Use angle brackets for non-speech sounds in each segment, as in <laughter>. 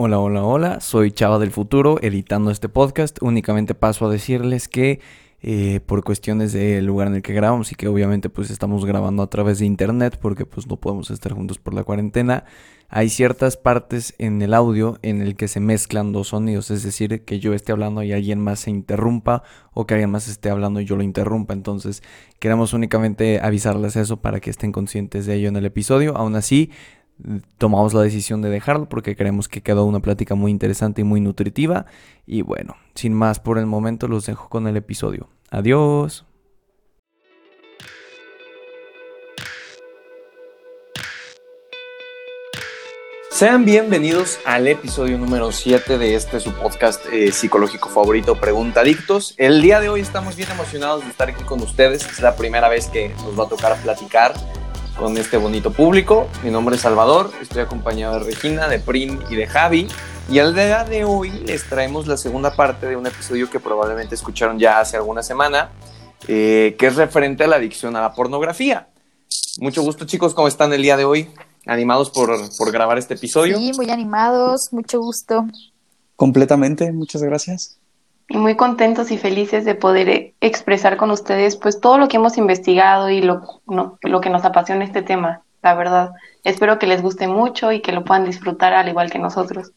Hola, hola, hola, soy Chava del Futuro, editando este podcast. Únicamente paso a decirles que eh, por cuestiones del lugar en el que grabamos y que obviamente pues estamos grabando a través de internet porque pues no podemos estar juntos por la cuarentena, hay ciertas partes en el audio en el que se mezclan dos sonidos, es decir, que yo esté hablando y alguien más se interrumpa o que alguien más esté hablando y yo lo interrumpa. Entonces queremos únicamente avisarles eso para que estén conscientes de ello en el episodio. Aún así, tomamos la decisión de dejarlo porque creemos que quedó una plática muy interesante y muy nutritiva. Y bueno, sin más por el momento los dejo con el episodio. Adiós. Sean bienvenidos al episodio número 7 de este su podcast eh, psicológico favorito, Pregunta Adictos. El día de hoy estamos bien emocionados de estar aquí con ustedes. Es la primera vez que nos va a tocar platicar con este bonito público. Mi nombre es Salvador, estoy acompañado de Regina, de Prim y de Javi. Y al día de hoy les traemos la segunda parte de un episodio que probablemente escucharon ya hace alguna semana, eh, que es referente a la adicción a la pornografía. Mucho gusto chicos, ¿cómo están el día de hoy? ¿Animados por, por grabar este episodio? Sí, muy animados, mucho gusto. Completamente, muchas gracias y muy contentos y felices de poder eh, expresar con ustedes pues todo lo que hemos investigado y lo, lo que nos apasiona este tema, la verdad. Espero que les guste mucho y que lo puedan disfrutar al igual que nosotros.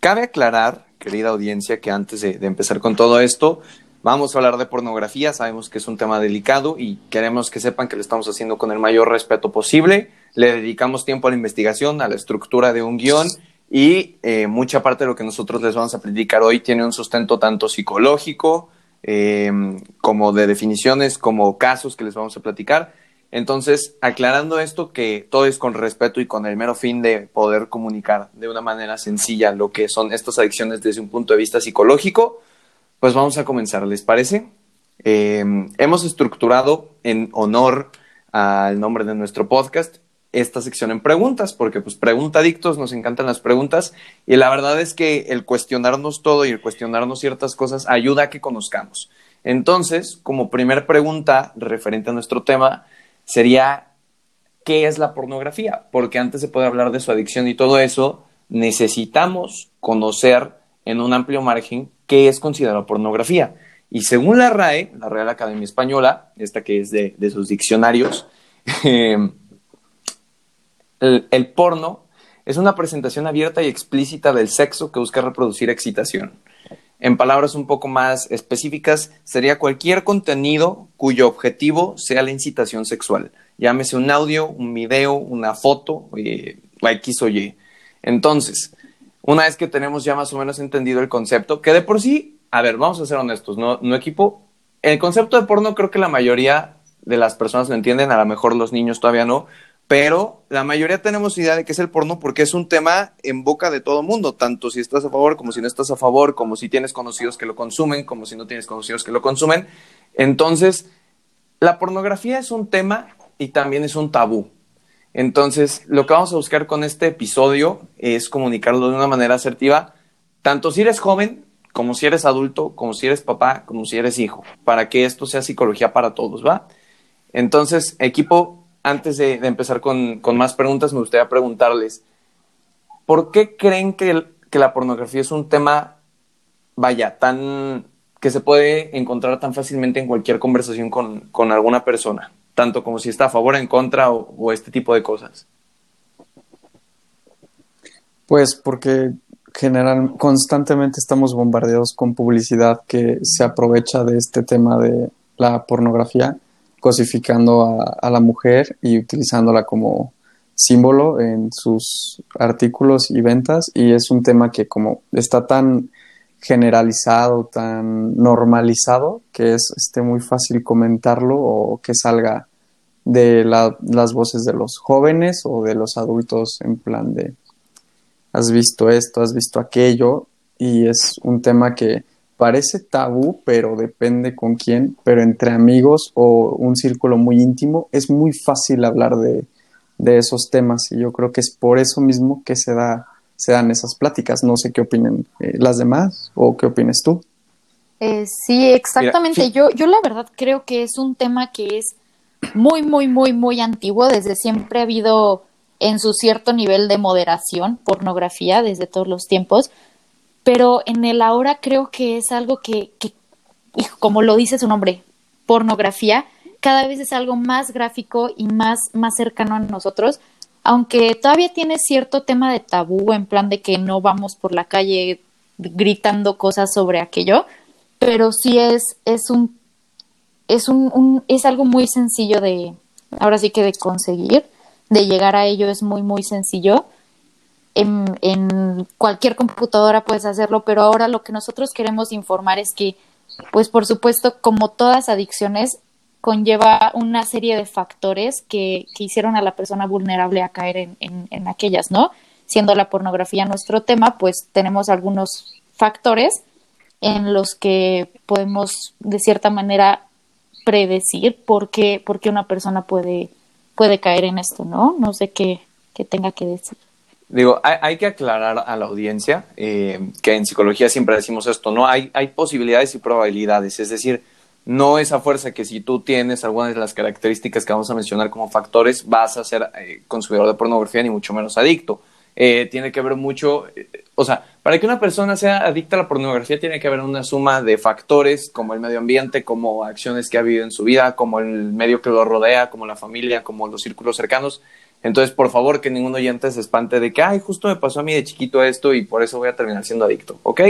Cabe aclarar, querida audiencia, que antes de, de empezar con todo esto, vamos a hablar de pornografía, sabemos que es un tema delicado y queremos que sepan que lo estamos haciendo con el mayor respeto posible. Le dedicamos tiempo a la investigación, a la estructura de un guion y eh, mucha parte de lo que nosotros les vamos a predicar hoy tiene un sustento tanto psicológico em, como de definiciones, como casos que les vamos a platicar. Entonces, aclarando esto, que todo es con respeto y con el mero fin de poder comunicar de una manera sencilla lo que son estas adicciones desde un punto de vista psicológico, pues vamos a comenzar, ¿les parece? Em, hemos estructurado en honor al nombre de nuestro podcast esta sección en preguntas, porque pues pregunta adictos, nos encantan las preguntas y la verdad es que el cuestionarnos todo y el cuestionarnos ciertas cosas ayuda a que conozcamos. Entonces, como primer pregunta referente a nuestro tema, sería, ¿qué es la pornografía? Porque antes de poder hablar de su adicción y todo eso, necesitamos conocer en un amplio margen qué es considerado pornografía. Y según la RAE, la Real Academia Española, esta que es de, de sus diccionarios, <laughs> el, porno es una presentación abierta y explícita del sexo que busca reproducir excitación. En palabras un poco más específicas, sería cualquier contenido cuyo objetivo sea la incitación sexual. Llámese un audio, un video, una foto, eh, X o Y. Entonces, una vez que tenemos ya más o menos entendido el concepto, que de por sí, a ver, vamos a ser honestos, no, no equipo. El concepto de porno creo que la mayoría de las personas lo entienden, a lo mejor los niños todavía no, pero la mayoría tenemos idea de qué es el porno porque es un tema en boca de todo mundo, tanto si estás a favor como si no estás a favor, como si tienes conocidos que lo consumen, como si no tienes conocidos que lo consumen. Entonces, la pornografía es un tema y también es un tabú. Entonces, lo que vamos a buscar con este episodio es comunicarlo de una manera asertiva, tanto si eres joven, como si eres adulto, como si eres papá, como si eres hijo, para que esto sea psicología para todos, ¿va? Entonces, equipo, antes de, empezar con, más preguntas, me gustaría preguntarles, ¿por qué creen que, la pornografía es un tema, vaya, tan que se puede encontrar tan fácilmente en cualquier conversación con, alguna persona, tanto como si está a favor, en contra o, este tipo de cosas? Pues porque general, constantemente estamos bombardeados con publicidad que se aprovecha de este tema de la pornografía cosificando a, la mujer y utilizándola como símbolo en sus artículos y ventas. Y es un tema que como está tan generalizado, tan normalizado que es este, muy fácil comentarlo o que salga de las voces de los jóvenes o de los adultos en plan de has visto esto, has visto aquello y es un tema que parece tabú, pero depende con quién, pero entre amigos o un círculo muy íntimo es muy fácil hablar de, esos temas y yo creo que es por eso mismo que se, da, se dan esas pláticas. No sé qué opinen eh, las demás o qué opines tú. Eh, sí, exactamente. Yo, yo la verdad creo que es un tema que es muy, muy, muy, muy antiguo. Desde siempre ha habido en su cierto nivel de moderación, pornografía desde todos los tiempos, pero en el ahora creo que es algo que, que como lo dice su nombre, pornografía, cada vez es algo más gráfico y más, más cercano a nosotros, aunque todavía tiene cierto tema de tabú en plan de que no vamos por la calle gritando cosas sobre aquello, pero sí es, es un es un, es algo muy sencillo de, ahora sí que de conseguir, de llegar a ello es muy, muy sencillo. En, cualquier computadora puedes hacerlo, pero ahora lo que nosotros queremos informar es que, pues por supuesto, como todas adicciones, conlleva una serie de factores que, que hicieron a la persona vulnerable a caer en, en, en aquellas, ¿no? Siendo la pornografía nuestro tema, pues tenemos algunos factores en los que podemos de cierta manera predecir por qué, por qué una persona puede, puede caer en esto, ¿no? No sé qué, qué tenga que decir. Digo, hay, que aclarar a la audiencia eh, que en psicología siempre decimos esto, ¿no? Hay, hay posibilidades y probabilidades, es decir, no es a fuerza que si tú tienes algunas de las características que vamos a mencionar como factores, vas a ser eh, consumidor de pornografía ni mucho menos adicto. Eh, tiene que ver mucho, eh, o sea, para que una persona sea adicta a la pornografía tiene que haber una suma de factores como el medio ambiente, como acciones que ha vivido en su vida, como el medio que lo rodea, como la familia, como los círculos cercanos. Entonces, por favor, que ningún oyente se espante de que, ay, justo me pasó a mí de chiquito esto y por eso voy a terminar siendo adicto, ¿ok?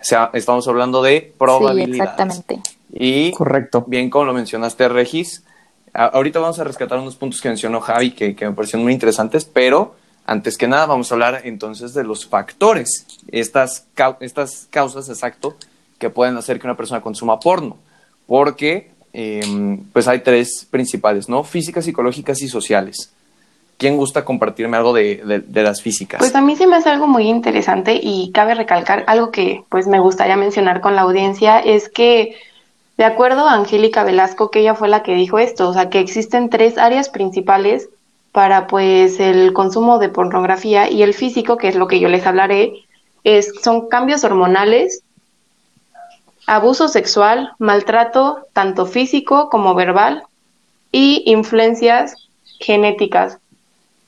O sea, estamos hablando de probabilidades. Sí, exactamente. Y, Correcto. bien como lo mencionaste, Regis, ahorita vamos a rescatar unos puntos que mencionó Javi que, que me parecieron muy interesantes, pero antes que nada, vamos a hablar entonces de los factores, estas, estas causas, exacto, que pueden hacer que una persona consuma porno, porque eh, pues hay tres principales, ¿no? Físicas, psicológicas y sociales. ¿Quién gusta compartirme algo de, las físicas? Pues a mí se me hace algo muy interesante y cabe recalcar algo que pues me gustaría mencionar con la audiencia, es que de acuerdo a Angélica Velasco, que ella fue la que dijo esto, o sea que existen tres áreas principales para pues el consumo de pornografía y el físico, que es lo que yo les hablaré, es, son cambios hormonales, abuso sexual, maltrato tanto físico como verbal y influencias genéticas.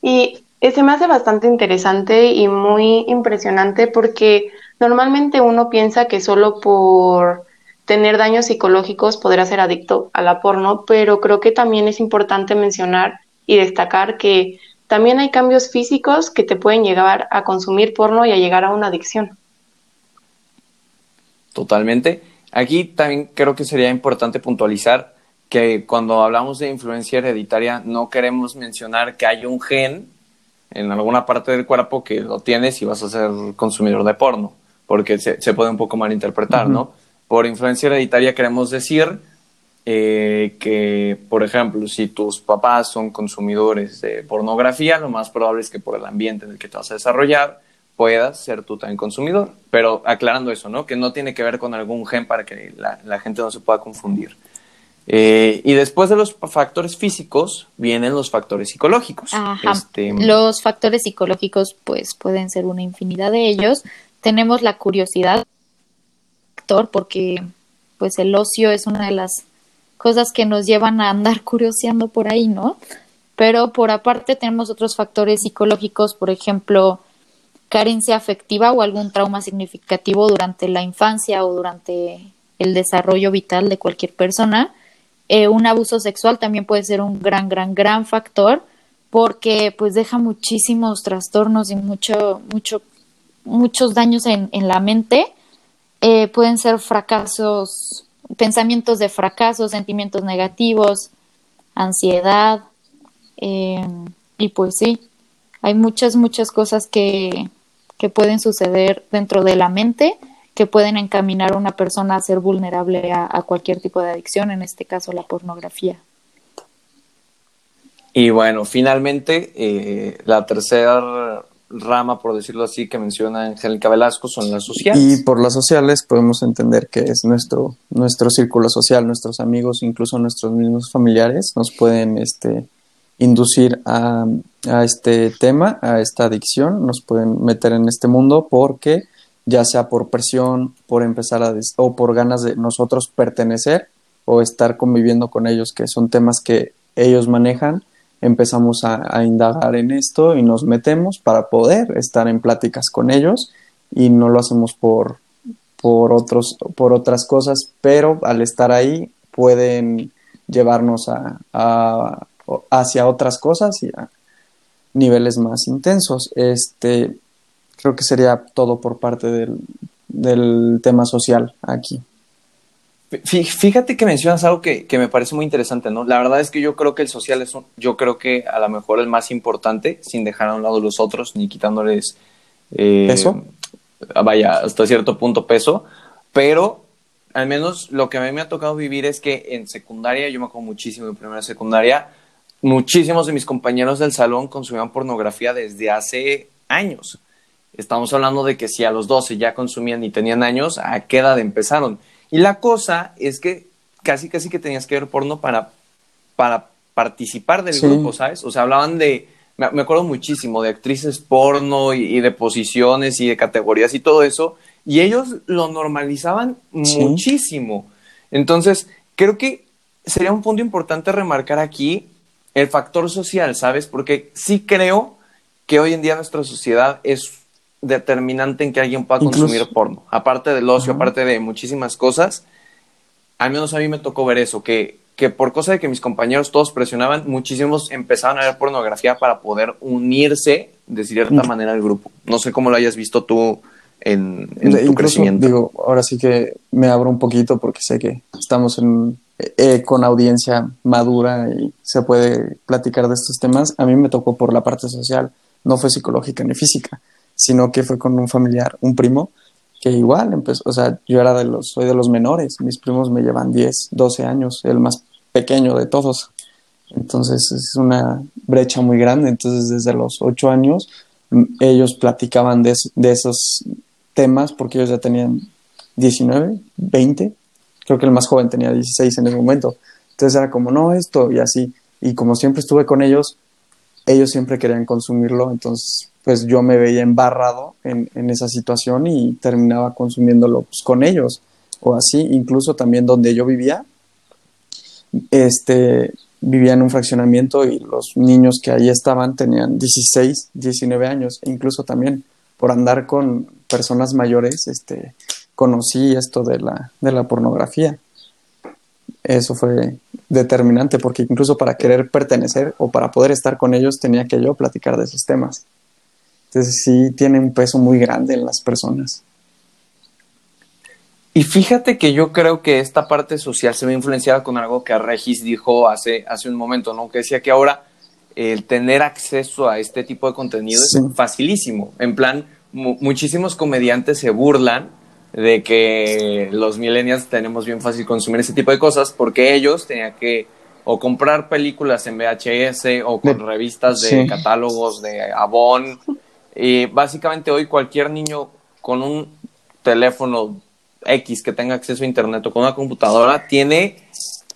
Y se me hace bastante interesante y muy impresionante porque normalmente uno piensa que solo por tener daños psicológicos podrá ser adicto a la porno, pero creo que también es importante mencionar y destacar que también hay cambios físicos que te pueden llevar a consumir porno y a llegar a una adicción. Totalmente. Aquí también creo que sería importante puntualizar que cuando hablamos de influencia hereditaria no queremos mencionar que hay un gen en alguna parte del cuerpo que lo tienes y vas a ser consumidor de porno, porque se, se puede un poco malinterpretar, uh -huh. ¿no? Por influencia hereditaria queremos decir eh, que, por ejemplo, si tus papás son consumidores de pornografía, lo más probable es que por el ambiente en el que te vas a desarrollar puedas ser tú también consumidor. Pero aclarando eso, ¿no? Que no tiene que ver con algún gen para que la, la gente no se pueda confundir. Eh, y después de los factores físicos vienen los factores psicológicos. Ajá. Este... Los factores psicológicos, pues pueden ser una infinidad de ellos. Tenemos la curiosidad, porque pues el ocio es una de las cosas que nos llevan a andar curioseando por ahí, ¿no? Pero por aparte tenemos otros factores psicológicos, por ejemplo, carencia afectiva o algún trauma significativo durante la infancia o durante el desarrollo vital de cualquier persona. Eh, un abuso sexual también puede ser un gran, gran, gran factor porque pues deja muchísimos trastornos y mucho, mucho, muchos daños en, en la mente. Eh, pueden ser fracasos pensamientos de fracaso, sentimientos negativos, ansiedad, eh, y pues sí, hay muchas, muchas cosas que, que pueden suceder dentro de la mente que pueden encaminar a una persona a ser vulnerable a, a cualquier tipo de adicción, en este caso la pornografía. Y bueno, finalmente, eh, la tercera rama, por decirlo así, que menciona Angélica Velasco son las sociales. Y por las sociales podemos entender que es nuestro, nuestro círculo social, nuestros amigos, incluso nuestros mismos familiares, nos pueden este, inducir a, a este tema, a esta adicción, nos pueden meter en este mundo porque ya sea por presión, por empezar a o por ganas de nosotros pertenecer o estar conviviendo con ellos, que son temas que ellos manejan empezamos a, indagar en esto y nos metemos para poder estar en pláticas con ellos y no lo hacemos por, por, otros, por otras cosas, pero al estar ahí pueden llevarnos a, hacia otras cosas y a niveles más intensos. Este, creo que sería todo por parte del, del tema social aquí. Fíjate que mencionas algo que, me parece muy interesante, ¿no? La verdad es que yo creo que el social es, yo creo que a lo mejor el más importante, sin dejar a un lado los otros, ni quitándoles... Eh, ¿Peso? Vaya, hasta cierto punto peso, pero al menos lo que a mí me ha tocado vivir es que en secundaria, yo me acuerdo muchísimo en primera secundaria, muchísimos de mis compañeros del salón consumían pornografía desde hace años. Estamos hablando de que si a los 12 ya consumían y tenían años, ¿a qué edad empezaron? Y la cosa es que casi, casi que tenías que ver porno para, para participar del grupo, ¿sabes? O sea, hablaban de, me, acuerdo muchísimo de actrices porno y, de posiciones y de categorías y todo eso, y ellos lo normalizaban muchísimo. Entonces, creo que sería un punto importante remarcar aquí el factor social, ¿sabes? Porque sí creo que hoy en día nuestra sociedad es determinante en que alguien pueda consumir porno. Aparte del ocio, aparte de muchísimas cosas, al menos a mí me tocó ver eso, que, que por cosa de que mis compañeros todos presionaban, muchísimos empezaban a ver pornografía para poder unirse de cierta manera al grupo. No sé cómo lo hayas visto tú en, tu crecimiento. Digo, ahora sí que me abro un poquito porque sé que estamos en, eh, con audiencia madura y se puede platicar de estos temas. A mí me tocó por la parte social, no fue psicológica ni física sino que fue con un familiar, un primo, que igual empezó, o sea, yo era de los, soy de los menores, mis primos me llevan 10, 12 años, el más pequeño de todos. Entonces es una brecha muy grande. Entonces desde los 8 años ellos platicaban de, de esos temas porque ellos ya tenían 19, 20, creo que el más joven tenía 16 en ese momento. Entonces era como, no, esto y así. Y como siempre estuve con ellos, ellos siempre querían consumirlo, entonces pues yo me veía embarrado en, esa situación y terminaba consumiéndolo pues, con ellos o así, incluso también donde yo vivía, este, vivía en un fraccionamiento y los niños que ahí estaban tenían 16, 19 años, e incluso también por andar con personas mayores, este, conocí esto de la, de la pornografía. Eso fue determinante porque incluso para querer pertenecer o para poder estar con ellos tenía que yo platicar de esos temas. Entonces sí tiene un peso muy grande en las personas. Y fíjate que yo creo que esta parte social se ve influenciada con algo que Regis dijo hace, hace un momento, ¿no? Que decía que ahora el tener acceso a este tipo de contenido es facilísimo. En plan, muchísimos comediantes se burlan de que los millennials tenemos bien fácil consumir ese tipo de cosas porque ellos tenían que o comprar películas en VHS o con revistas de catálogos de Avon <laughs> y básicamente hoy cualquier niño con un teléfono X que tenga acceso a Internet o con una computadora tiene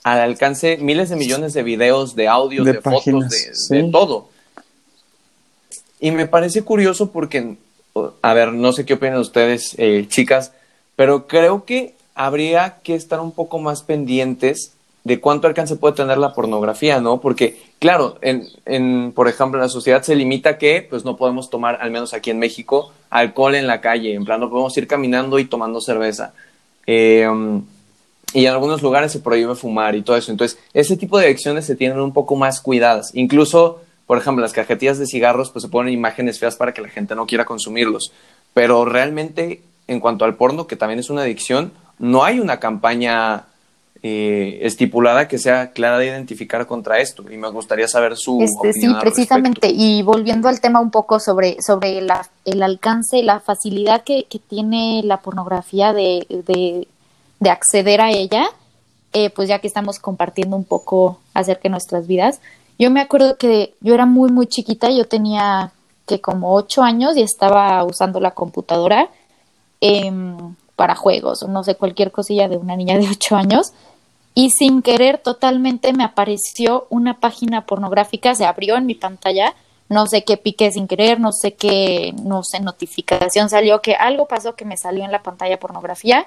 al alcance miles de millones de videos, de audios, de, fotos, de, todo. Y me parece curioso porque, a ver, no sé qué opinan ustedes, eh, chicas, pero creo que habría que estar un poco más pendientes de cuánto alcance puede tener la pornografía, ¿no? Porque, claro, en, en, por ejemplo, en la sociedad se limita que, pues, no podemos tomar, al menos aquí en México, alcohol en la calle, en plan, no podemos ir caminando y tomando cerveza. Em, y en algunos lugares se prohíbe fumar y todo eso. Entonces, ese tipo de acciones se tienen un poco más cuidadas. Incluso, por ejemplo, las cajetillas de cigarros, pues se ponen imágenes feas para que la gente no quiera consumirlos. Pero realmente, en cuanto al porno, que también es una adicción, no hay una campaña eh, estipulada que sea clara de identificar contra esto. Y me gustaría saber su este, Sí, precisamente. Y volviendo al tema un poco sobre, sobre la, el alcance, la facilidad que, tiene la pornografía de, de, acceder a ella, eh, pues ya que estamos compartiendo un poco acerca de nuestras vidas. Yo me acuerdo que yo era muy, muy chiquita, yo tenía que como ocho años y estaba usando la computadora em, para juegos o no sé, cualquier cosilla de una niña de <laughs> ocho años y sin querer totalmente me apareció una página pornográfica, se abrió en mi pantalla, no sé qué piqué sin querer, no sé qué, no sé, notificación salió, que algo pasó que me salió en la pantalla pornografía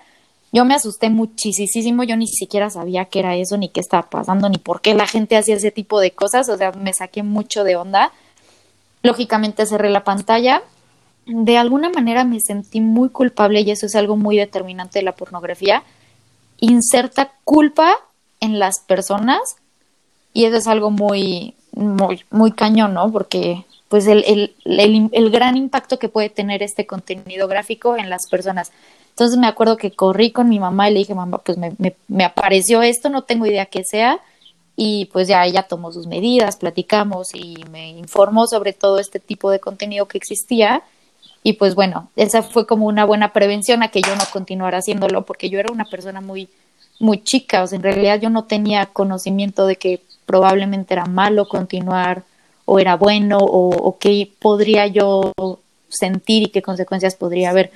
yo me asusté muchísimo, yo ni siquiera sabía qué era eso, ni qué estaba pasando, ni por qué la gente hacía ese tipo de cosas, o sea, me saqué mucho de onda. Lógicamente cerré la pantalla. De alguna manera me sentí muy culpable y eso es algo muy determinante de la pornografía. Inserta culpa en las personas y eso es algo muy, muy, muy cañón, ¿no? Porque pues el, el, el, gran impacto que puede tener este contenido gráfico en las personas. Entonces me acuerdo que corrí con mi mamá y le dije, mamá, pues me, me, me apareció esto, no tengo idea qué sea. Y pues ya ella tomó sus medidas, platicamos y me informó sobre todo este tipo de contenido que existía. Y pues bueno, esa fue como una buena prevención a que yo no continuara haciéndolo, porque yo era una persona muy, muy chica, o sea, en realidad yo no tenía conocimiento de que probablemente era malo continuar o era bueno o, o qué podría yo sentir y qué consecuencias podría haber.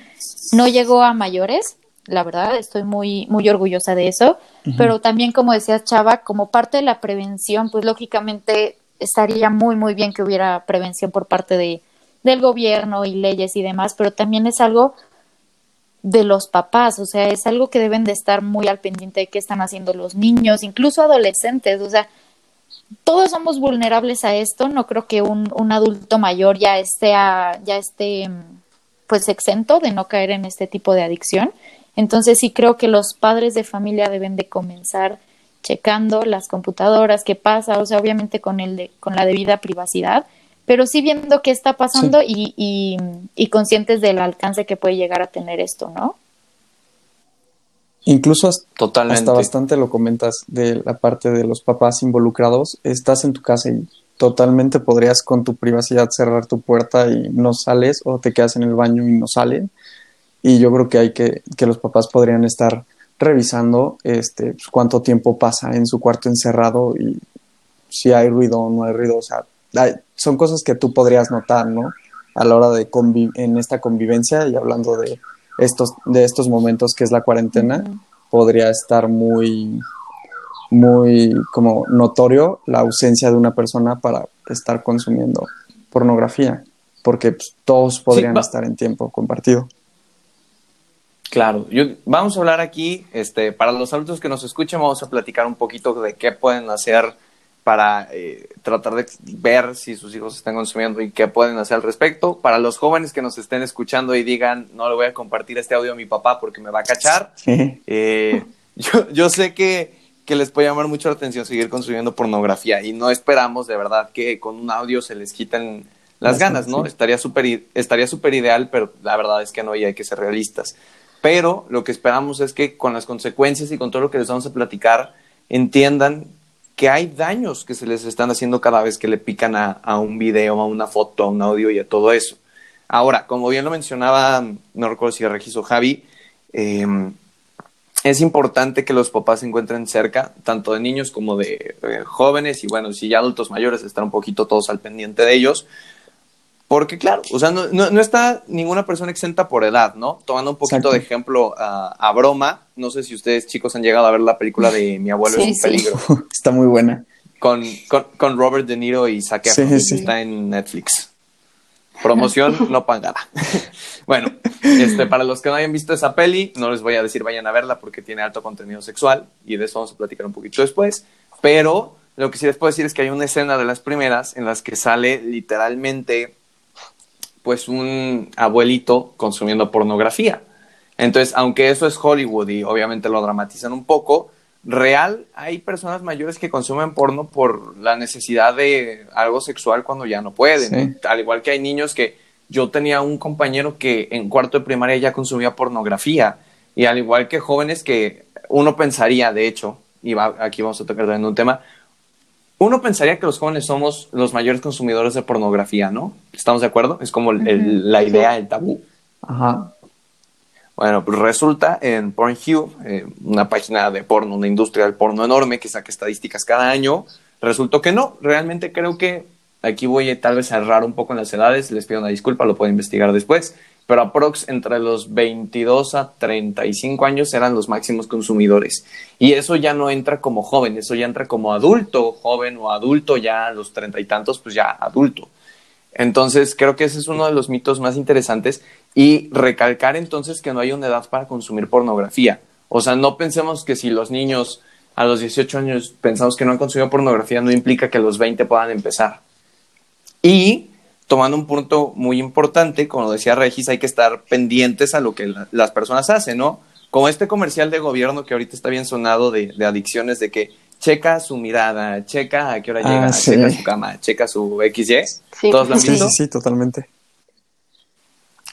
No llegó a mayores, la verdad, estoy muy, muy orgullosa de eso, pero también, como decía Chava, como parte de la prevención, pues lógicamente estaría muy, muy bien que hubiera prevención por parte de, del gobierno y leyes y demás, pero también es algo de los papás, o sea, es algo que deben de estar muy al pendiente de qué están haciendo los niños, incluso adolescentes, o sea, todos somos vulnerables a esto, no creo que un, adulto mayor ya esté, ya esté pues exento de no caer en este tipo de adicción. Entonces sí creo que los padres de familia deben de comenzar checando las computadoras, qué pasa, o sea, obviamente con el de, con la debida privacidad, pero sí viendo qué está pasando sí. y, y, y conscientes del alcance que puede llegar a tener esto, ¿no? Incluso hasta, Totalmente. hasta bastante lo comentas de la parte de los papás involucrados. Estás en tu casa y totalmente podrías con tu privacidad cerrar tu puerta y no sales o te quedas en el baño y no salen. Y yo creo que hay que, que los papás podrían estar revisando este, pues, cuánto tiempo pasa en su cuarto encerrado y si hay ruido o no hay ruido. O sea, son cosas que tú podrías notar, ¿no? A la hora de conviv en esta convivencia y hablando de estos, de estos momentos que es la cuarentena, uh -huh. podría estar muy, muy como notorio la ausencia de una persona para estar consumiendo pornografía, porque pues, todos podrían sí, estar en tiempo compartido. Claro, yo, vamos a hablar aquí, este, para los adultos que nos escuchen, vamos a platicar un poquito de qué pueden hacer para eh, tratar de ver si sus hijos están consumiendo y qué pueden hacer al respecto. Para los jóvenes que nos estén escuchando y digan, no le voy a compartir este audio a mi papá porque me va a cachar, <laughs> sí. eh, <laughs> yo, yo, sé que, que, les puede llamar mucho la atención seguir consumiendo pornografía y no esperamos de verdad que con un audio se les quiten las, ganas, ¿no? Sí. Estaría súper estaría super ideal, pero la verdad es que no y hay que ser realistas. Pero lo que esperamos es que con las consecuencias y con todo lo que les vamos a platicar, entiendan que hay daños que se les están haciendo cada vez que le pican a, a, un video, a una foto, a un audio y a todo eso. Ahora, como bien lo mencionaba, no recuerdo si Regis Javi, eh, es importante que los papás se encuentren cerca, tanto de niños como de eh, jóvenes, y bueno, si ya adultos mayores, estar un poquito todos al pendiente de ellos, porque claro, o sea, no, no, no, está ninguna persona exenta por edad, ¿no? Tomando un poquito Exacto. de ejemplo a, a, broma, no sé si ustedes chicos han llegado a ver la película de Mi abuelo sí, es un sí. peligro. <laughs> está muy buena. Con, con, con, Robert De Niro y Zac Efron, sí, está en Netflix. Promoción <laughs> no pagada. <laughs> bueno, este, para los que no hayan visto esa peli, no les voy a decir vayan a verla porque tiene alto contenido sexual y de eso vamos a platicar un poquito después, pero lo que sí les puedo decir es que hay una escena de las primeras en las que sale literalmente pues un abuelito consumiendo pornografía. Entonces, aunque eso es Hollywood y obviamente lo dramatizan un poco, real hay personas mayores que consumen porno por la necesidad de algo sexual cuando ya no pueden. Sí. Al igual que hay niños que yo tenía un compañero que en cuarto de primaria ya consumía pornografía y al igual que jóvenes que uno pensaría, de hecho, y va, aquí vamos a tocar también un tema, uno pensaría que los jóvenes somos los mayores consumidores de pornografía, ¿no? ¿Estamos de acuerdo? Es como el, el, la idea, el tabú. Ajá. Bueno, pues resulta en Pornhub, eh, una página de porno, una industria del porno enorme que saca estadísticas cada año, resultó que no. Realmente creo que aquí voy tal vez a errar un poco en las edades, les pido una disculpa, lo puedo investigar después, pero aprox entre los 22 a 35 años eran los máximos consumidores. Y eso ya no entra como joven, eso ya entra como adulto, joven o adulto ya a los treinta y tantos, pues ya adulto. Entonces, creo que ese es uno de los mitos más interesantes y recalcar entonces que no hay una edad para consumir pornografía. O sea, no pensemos que si los niños a los 18 años pensamos que no han consumido pornografía, no implica que los 20 puedan empezar. Y tomando un punto muy importante, como decía Regis, hay que estar pendientes a lo que las personas hacen, ¿no? Como este comercial de gobierno que ahorita está bien sonado de, adicciones, de que checa su mirada, checa a qué hora llega, ah, checa su cama, checa su XY. Sí. ¿Todos lo han visto? Sí, sí, totalmente.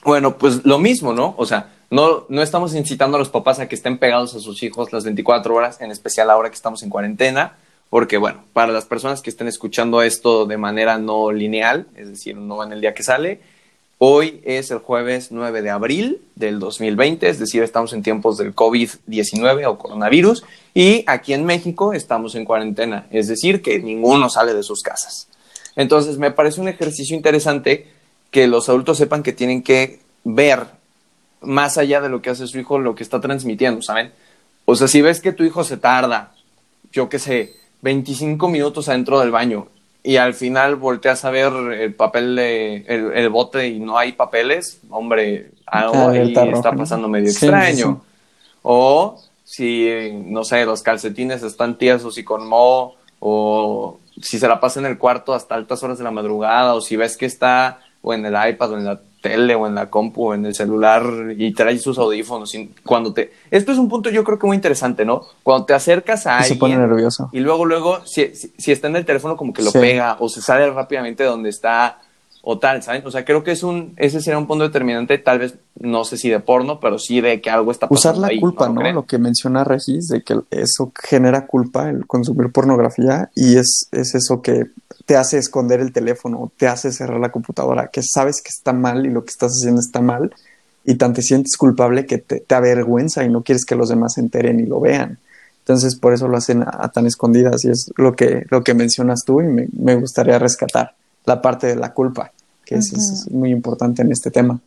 Bueno, pues lo mismo, ¿no? O sea, no, no estamos incitando a los papás a que estén pegados a sus hijos las 24 horas, en especial ahora que estamos en cuarentena, porque bueno, para las personas que estén escuchando esto de manera no lineal, es decir, no en el día que sale, hoy es el jueves 9 de abril del 2020, es decir, estamos en tiempos del COVID-19 o coronavirus, y aquí en México estamos en cuarentena, es decir, que ninguno sale de sus casas. Entonces, me parece un ejercicio interesante que los adultos sepan que tienen que ver más allá de lo que hace su hijo, lo que está transmitiendo, ¿saben? O sea, si ves que tu hijo se tarda, yo qué sé, 25 minutos adentro del baño y al final volteas a ver el papel de el, bote y no hay papeles, hombre, algo ah, ahí está pasando medio extraño. O si, no sé, los calcetines están tiesos y con moho, o si se la pasa en el cuarto hasta altas horas de la madrugada, o si ves que está o en el iPad o en la tele o en la compu o en el celular y trae sus audífonos. cuando te... Esto es un punto yo creo que muy interesante, ¿no? Cuando te acercas a alguien... Se pone nervioso. Y luego, luego, si, si, está en el teléfono como que lo pega o se sale rápidamente de donde está o tal, ¿saben? O sea, creo que es un, ese será un punto determinante, tal vez, no sé si de porno, pero sí de que algo está pasando. Usar la culpa, ¿no? Lo que menciona Regis, de que eso genera culpa, el consumir pornografía, y es, es eso que te hace esconder el teléfono, te hace cerrar la computadora, que sabes que está mal y lo que estás haciendo está mal, y tan te sientes culpable que te, avergüenza y no quieres que los demás se enteren y lo vean. Entonces, por eso lo hacen a, tan escondidas, y es lo que, lo que mencionas tú, y me, me gustaría rescatar la parte de la culpa, que es, muy importante en este tema.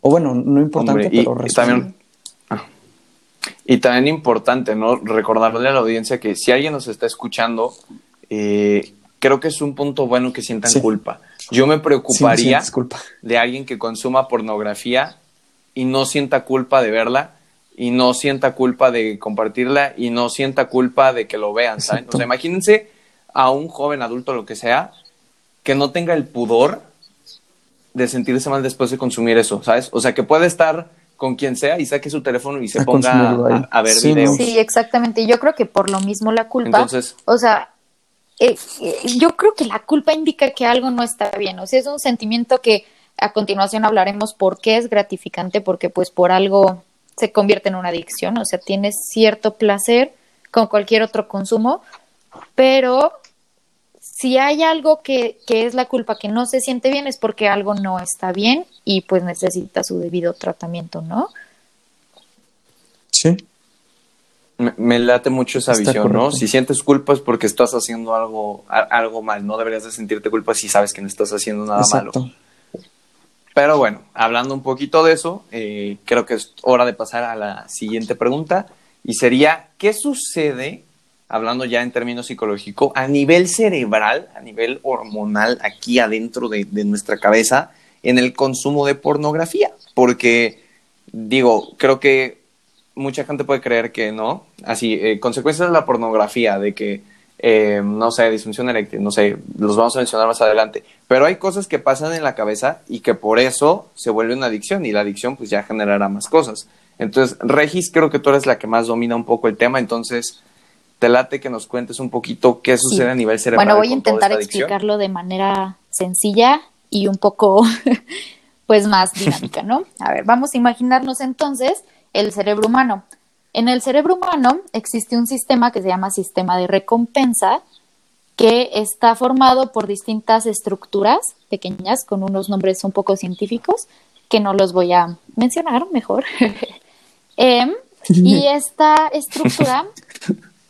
O bueno, no importante, pero y también, ah, y también importante, ¿no? Recordarle a la audiencia que si alguien nos está escuchando, eh, creo que es un punto bueno que sientan culpa. Yo me preocuparía de alguien que consuma pornografía y no sienta culpa de verla y no sienta culpa de compartirla y no sienta culpa de que lo vean, ¿saben? O sea, imagínense a un joven adulto, lo que sea, que no tenga el pudor de sentirse mal después de consumir eso, ¿sabes? O sea, que puede estar con quien sea y saque su teléfono y se ponga a, ver videos. Sí, exactamente. Yo creo que por lo mismo la culpa, Entonces, o sea, eh, eh, yo creo que la culpa indica que algo no está bien. O sea, es un sentimiento que a continuación hablaremos por qué es gratificante, porque pues por algo se convierte en una adicción. O sea, tienes cierto placer con cualquier otro consumo, pero si hay algo que, que, es la culpa que no se siente bien es porque algo no está bien y pues necesita su debido tratamiento, ¿no? Sí. Me, late mucho esa visión, ¿no? Si sientes culpa es porque estás haciendo algo, algo mal. No deberías de sentirte culpa si sabes que no estás haciendo nada malo. Pero bueno, hablando un poquito de eso, eh, creo que es hora de pasar a la siguiente pregunta y sería, ¿qué sucede hablando ya en términos psicológicos, a nivel cerebral, a nivel hormonal, aquí adentro de, nuestra cabeza, en el consumo de pornografía. Porque, digo, creo que mucha gente puede creer que no. Así, eh, consecuencias de la pornografía, de que, eh, no sé, disfunción eléctrica, no sé, los vamos a mencionar más adelante. Pero hay cosas que pasan en la cabeza y que por eso se vuelve una adicción y la adicción pues ya generará más cosas. Entonces, Regis, creo que tú eres la que más domina un poco el tema, entonces te late que nos cuentes un poquito qué sucede a nivel cerebral. Bueno, voy a intentar explicarlo de manera sencilla y un poco, <laughs> pues, más dinámica, ¿no? A ver, vamos a imaginarnos entonces el cerebro humano. En el cerebro humano existe un sistema que se llama sistema de recompensa, que está formado por distintas estructuras pequeñas con unos nombres un poco científicos que no los voy a mencionar mejor. <laughs> Em, y <laughs> esta estructura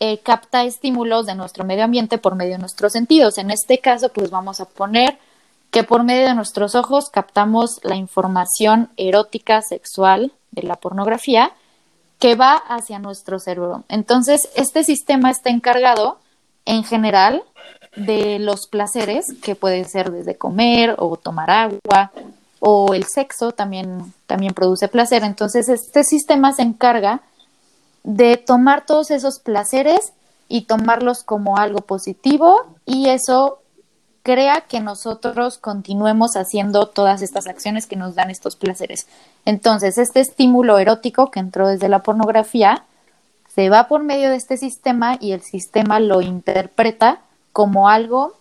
eh, capta estímulos de nuestro medio ambiente por medio de nuestros sentidos. En este caso, pues vamos a poner que por medio de nuestros ojos captamos la información erótica, sexual de la pornografía que va hacia nuestro cerebro. Entonces, este sistema está encargado en general de los placeres, que puede ser desde comer o tomar agua, o el sexo también, también produce placer. Entonces, este sistema se encarga de tomar todos esos placeres y tomarlos como algo positivo y eso crea que nosotros continuemos haciendo todas estas acciones que nos dan estos placeres. Entonces, este estímulo erótico que entró desde la pornografía se va por medio de este sistema y el sistema lo interpreta como algo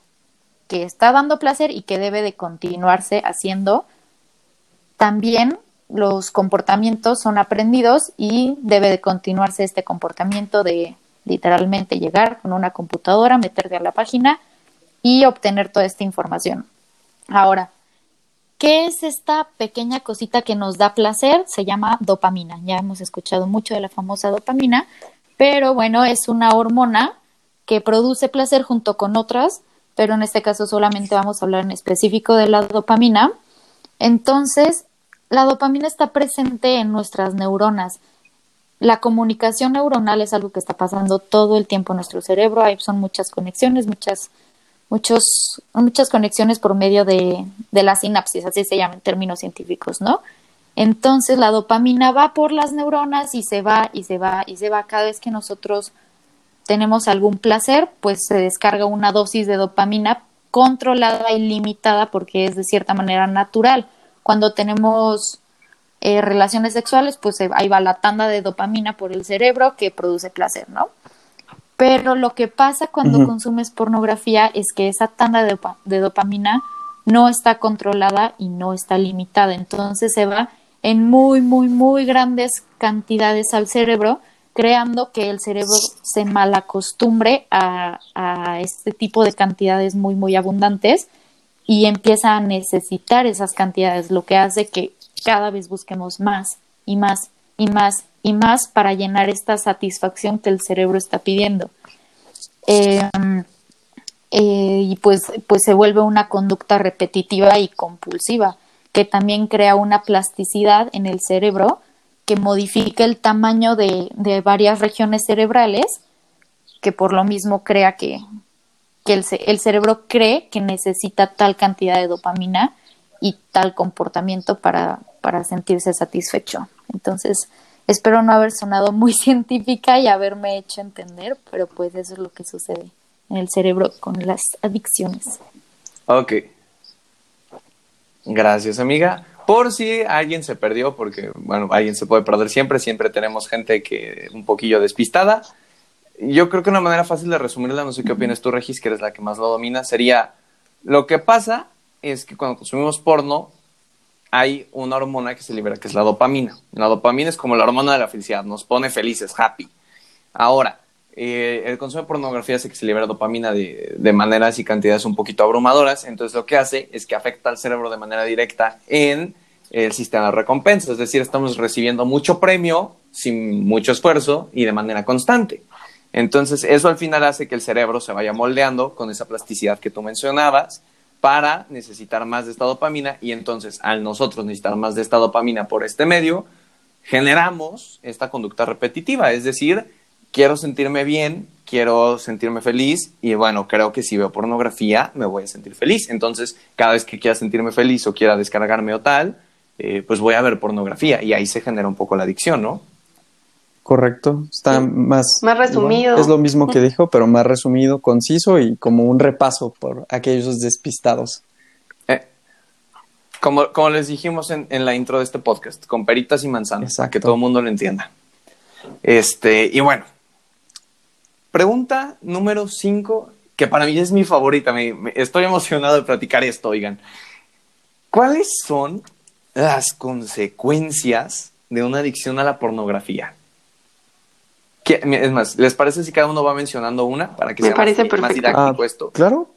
que está dando placer y que debe de continuarse haciendo. También los comportamientos son aprendidos y debe de continuarse este comportamiento de literalmente llegar con una computadora, meterte a la página y obtener toda esta información. Ahora, ¿qué es esta pequeña cosita que nos da placer? Se llama dopamina. Ya hemos escuchado mucho de la famosa dopamina, pero bueno, es una hormona que produce placer junto con otras, pero en este caso solamente vamos a hablar en específico de la dopamina. Entonces, la dopamina está presente en nuestras neuronas. La comunicación neuronal es algo que está pasando todo el tiempo en nuestro cerebro. Hay, son muchas conexiones, muchas, muchos, muchas conexiones por medio de, de la sinapsis, así se llama en términos científicos, ¿no? Entonces la dopamina va por las neuronas y se va y se va y se va. Cada vez que nosotros tenemos algún placer, pues se descarga una dosis de dopamina controlada y limitada porque es de cierta manera natural cuando tenemos eh, relaciones sexuales, pues ahí va la tanda de dopamina por el cerebro que produce placer, ¿no? Pero lo que pasa cuando consumes pornografía es que esa tanda de, de dopamina no está controlada y no está limitada. Entonces se va en muy, muy, muy grandes cantidades al cerebro, creando que el cerebro se malacostumbre a, a este tipo de cantidades muy, muy abundantes y empieza a necesitar esas cantidades, lo que hace que cada vez busquemos más y más y más y más para llenar esta satisfacción que el cerebro está pidiendo. Em, eh, y pues, pues se vuelve una conducta repetitiva y compulsiva, que también crea una plasticidad en el cerebro que modifica el tamaño de, de varias regiones cerebrales, que por lo mismo crea que, que el, cerebro cree que necesita tal cantidad de dopamina y tal comportamiento para, para sentirse satisfecho. Entonces, espero no haber sonado <laughs> muy científica y haberme hecho entender, pero pues eso es lo que sucede en el cerebro con las adicciones. Ok. Gracias, amiga. Por si alguien se perdió, porque, bueno, alguien se puede perder siempre, siempre tenemos gente que un poquillo despistada yo creo que una manera fácil de resumirla, no sé qué opinas tú, Regis, que eres la que más lo domina, sería, lo que pasa es que cuando consumimos porno, hay una hormona que se libera, que es la dopamina. La dopamina es como la hormona de la felicidad, nos pone felices, happy. Ahora, eh, el consumo de pornografía hace que se libera dopamina de, de, maneras y cantidades un poquito abrumadoras, entonces lo que hace es que afecta al cerebro de manera directa en el sistema de recompensa, es decir, estamos recibiendo mucho premio sin mucho esfuerzo y de manera constante. Entonces, eso al final hace que el cerebro se vaya moldeando con esa plasticidad que tú mencionabas para necesitar más de esta dopamina y entonces al nosotros necesitar más de esta dopamina por este medio, generamos esta conducta repetitiva, es decir, quiero sentirme bien, quiero sentirme feliz y bueno, creo que si veo pornografía me voy a sentir feliz. Entonces, cada vez que quiera sentirme feliz o quiera descargarme o tal, eh, pues voy a ver pornografía y ahí se genera un poco la adicción, ¿no? Correcto, está más... Más resumido. Es lo mismo que <laughs> dijo, pero más resumido, conciso y como un repaso por aquellos despistados. Eh, como, como les dijimos en, en, la intro de este podcast, con peritas y manzanas, para que todo el mundo lo entienda. Este, y bueno, pregunta número 5, que para mí es mi favorita, me, me, estoy emocionado de platicar esto, oigan. ¿Cuáles son las consecuencias de una adicción a la pornografía? Es más, ¿les parece si cada uno va mencionando una para que me sea parece más, más didáctico ah, esto? Claro.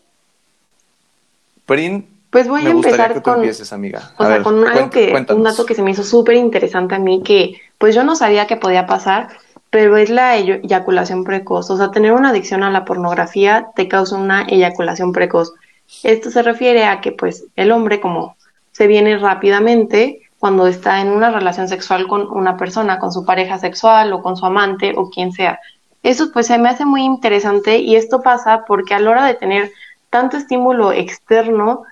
Prin, pues voy me a empezar que con, empieces, amiga. A o sea, ver, con algo que, cuéntanos. un dato que se me hizo súper interesante a mí, que pues yo no sabía que podía pasar, pero es la eyaculación precoz. O sea, tener una adicción a la pornografía te causa una eyaculación precoz. Esto se refiere a que pues el hombre como se viene rápidamente, cuando está en una relación sexual con una persona, con su pareja sexual o con su amante o quien sea. Eso pues se me hace muy interesante y esto pasa porque a la hora de tener tanto estímulo externo,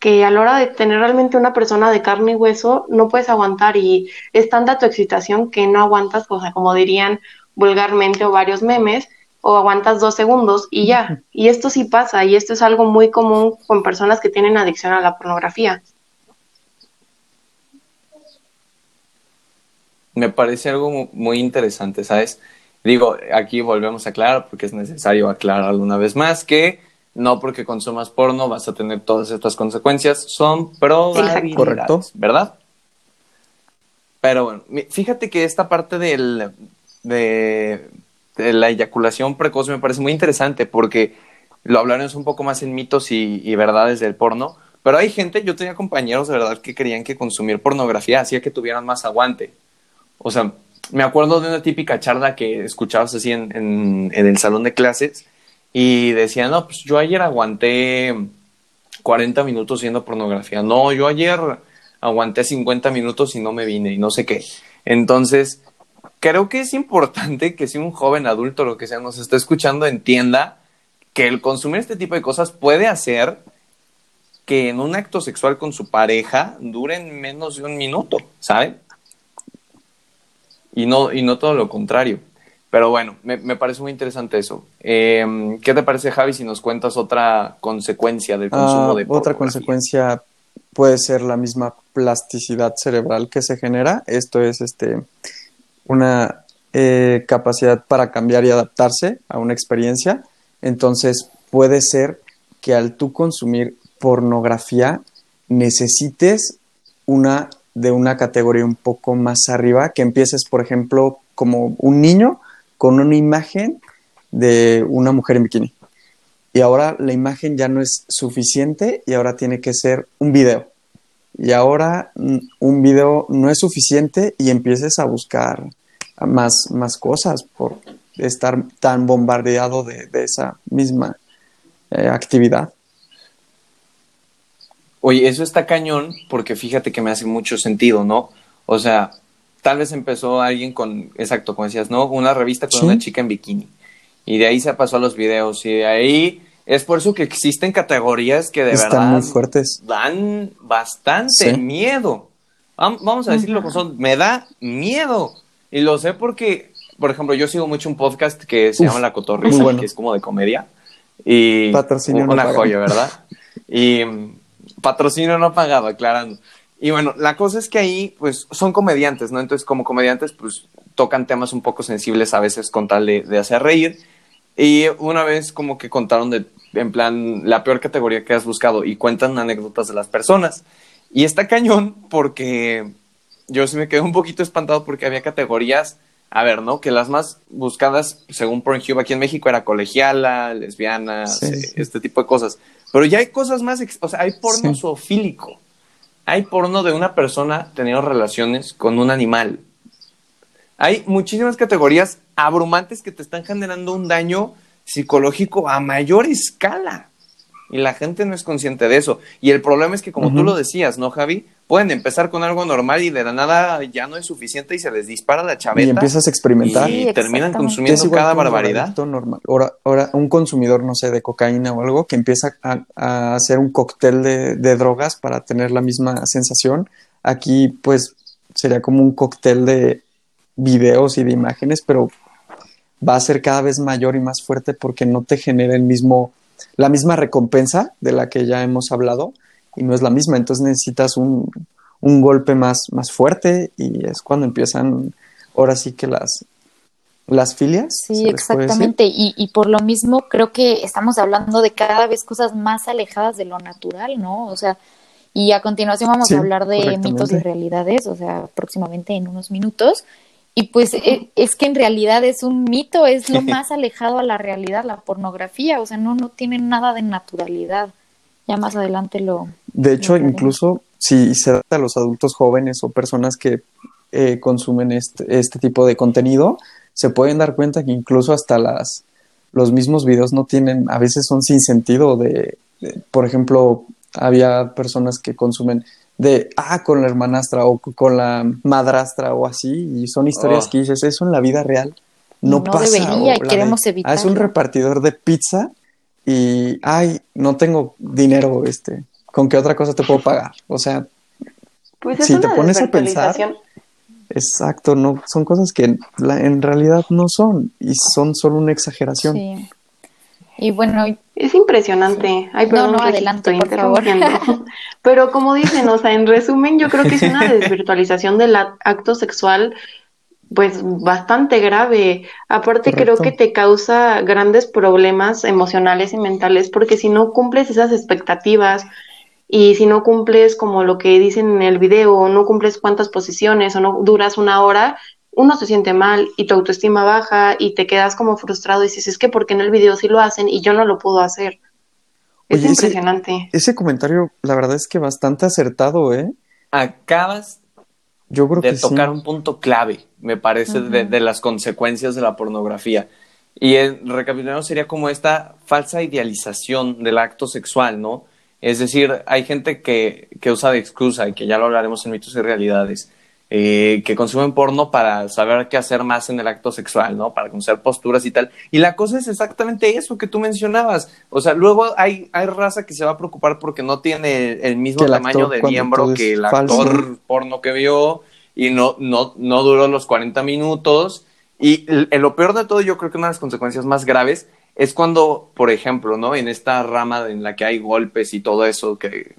que a la hora de tener realmente una persona de carne y hueso, no puedes aguantar y es tanta tu excitación que no aguantas, o sea, como dirían, vulgarmente o varios memes o aguantas dos segundos y ya. Y esto sí pasa y esto es algo muy común con personas que tienen adicción a la pornografía. Me parece algo muy interesante, ¿sabes? Digo, aquí volvemos a aclarar, porque es necesario aclararlo una vez más, que no porque consumas porno vas a tener todas estas consecuencias, son probabilidades, Correcto. ¿verdad? Pero bueno, fíjate que esta parte del, de, la eyaculación precoz me parece muy interesante porque lo hablaremos un poco más en mitos y, verdades del porno, pero hay gente, yo tenía compañeros de verdad que creían que consumir pornografía hacía que tuvieran más aguante. O sea, me acuerdo de una típica charla que escuchabas así en, en, en el salón de clases y decían, no, pues yo ayer aguanté 40 minutos viendo pornografía. No, yo ayer aguanté 50 minutos y no me vine y no sé qué. Entonces, creo que es importante que si un joven adulto, lo que sea, nos está escuchando, entienda que el consumir este tipo de cosas puede hacer que en un acto sexual con su pareja duren menos de un minuto, ¿sabe? Y no, y no todo lo contrario. Pero bueno, me, parece muy interesante eso. Em, ¿Qué te parece, Javi, si nos cuentas otra consecuencia del consumo ah, de Otra consecuencia puede ser la misma plasticidad cerebral que se genera. Esto es este, una eh, capacidad para cambiar y adaptarse a una experiencia. Entonces, puede ser que al tú consumir pornografía necesites una de una categoría un poco más arriba, que empieces, por ejemplo, como un niño con una imagen de una mujer en bikini. Y ahora la imagen ya no es suficiente y ahora tiene que ser un video. Y ahora mm, un video no es suficiente y empieces a buscar más, más cosas por estar tan bombardeado de, esa misma eh, actividad. Oye, eso está cañón porque fíjate que me hace mucho sentido, ¿no? O sea, tal vez empezó alguien con, exacto, como decías, ¿no? Una revista con una chica en bikini. Y de ahí se pasó a los videos. Y de ahí es por eso que existen categorías que de verdad muy fuertes. dan bastante miedo. Vamos a decirlo como son, me da miedo. Y lo sé porque, por ejemplo, yo sigo mucho un podcast que se llama La Cotorrisa, que es como de comedia. Y una joya, ¿verdad? <laughs> Y patrocinio no pagado, aclarando. Y bueno, la cosa es que ahí, pues, son comediantes, ¿no? Entonces, como comediantes, pues, tocan temas un poco sensibles a veces con tal de, hacer reír. Y una vez como que contaron de, en plan, la peor categoría que has buscado y cuentan anécdotas de las personas. Y está cañón porque yo sí me quedé un poquito espantado porque había categorías, a ver, ¿no? Que las más buscadas, según Pornhub aquí en México, era colegiala, lesbiana, este tipo de cosas. Pero ya hay cosas más, o sea, hay porno zoofílico hay porno de una persona teniendo relaciones con un animal. Hay muchísimas categorías abrumantes que te están generando un daño psicológico a mayor escala. Y la gente no es consciente de eso. Y el problema es que, como tú lo decías, ¿no, Javi? Pueden empezar con algo normal y de la nada ya no es suficiente y se les dispara la chaveta. Y empiezas a experimentar. Y terminan consumiendo cada barbaridad. Normal. Ahora, ahora, un consumidor, no sé, de cocaína o algo, que empieza a, hacer un cóctel de, de, drogas para tener la misma sensación. Aquí, pues, sería como un cóctel de videos y de imágenes, pero va a ser cada vez mayor y más fuerte porque no te genera el mismo la misma recompensa de la que ya hemos hablado y no es la misma, entonces necesitas un, golpe más, más fuerte y es cuando empiezan ahora sí que las, las filias. Sí, exactamente. Y, y, por lo mismo creo que estamos hablando de cada vez cosas más alejadas de lo natural, ¿no? O sea, y a continuación vamos a hablar de mitos y realidades, o sea, próximamente en unos minutos. Y pues e, es que en realidad es un mito, es lo <laughs> más alejado a la realidad, la pornografía, o sea, no, no tiene nada de naturalidad. Ya más adelante lo... De hecho, incluso si se trata a los adultos jóvenes o personas que eh, consumen este, este tipo de contenido, se pueden dar cuenta que incluso hasta las, los mismos videos no tienen, a veces son sin sentido de por ejemplo, había personas que consumen de, ah, con la hermanastra o con la madrastra o así, y son historias oh. que dices, eso en la vida real no, no pasa. Debería, y queremos evitar. Ah, es un repartidor de pizza y, ay, no tengo dinero, este, ¿con qué otra cosa te puedo pagar? O sea, pues si te pones a pensar, Exacto, no, son cosas que la- en realidad no son y son solo una exageración. Sí. Y bueno, Es impresionante. Ay, No, perdón, no, Regi, adelante, por favor. <laughs> Pero como dicen, o sea, en resumen, yo creo que es una <laughs> desvirtualización del acto sexual, pues bastante grave. Aparte, creo que te causa grandes problemas emocionales y mentales, porque si no cumples esas expectativas y si no cumples como lo que dicen en el video, o no cumples cuántas posiciones, o no duras una hora, uno se siente mal y tu autoestima baja y te quedas como frustrado y dices, es que porque en el video sí lo hacen y yo no lo puedo hacer. Es ese- impresionante. Ese comentario, la verdad es que bastante acertado, ¿eh? Acabas Yo creo de que tocar sí. un punto clave, me parece, de, de las consecuencias de la pornografía. Y recapitulando sería como esta falsa idealización del acto sexual, ¿no? Es decir, hay gente que, que usa de excusa, y que ya lo hablaremos en mitos y realidades, eh, que consumen porno para saber qué hacer más en el acto sexual, ¿no? Para conocer posturas y tal. Y la cosa es exactamente eso que tú mencionabas. O sea, luego hay, hay raza que se va a preocupar porque no tiene el mismo el tamaño de miembro que el falso. actor porno que vio y no, no, no duró los 40 minutos. Y lo peor de todo, yo creo que una de las consecuencias más graves es cuando, por ejemplo, ¿no? En esta rama en la que hay golpes y todo eso, que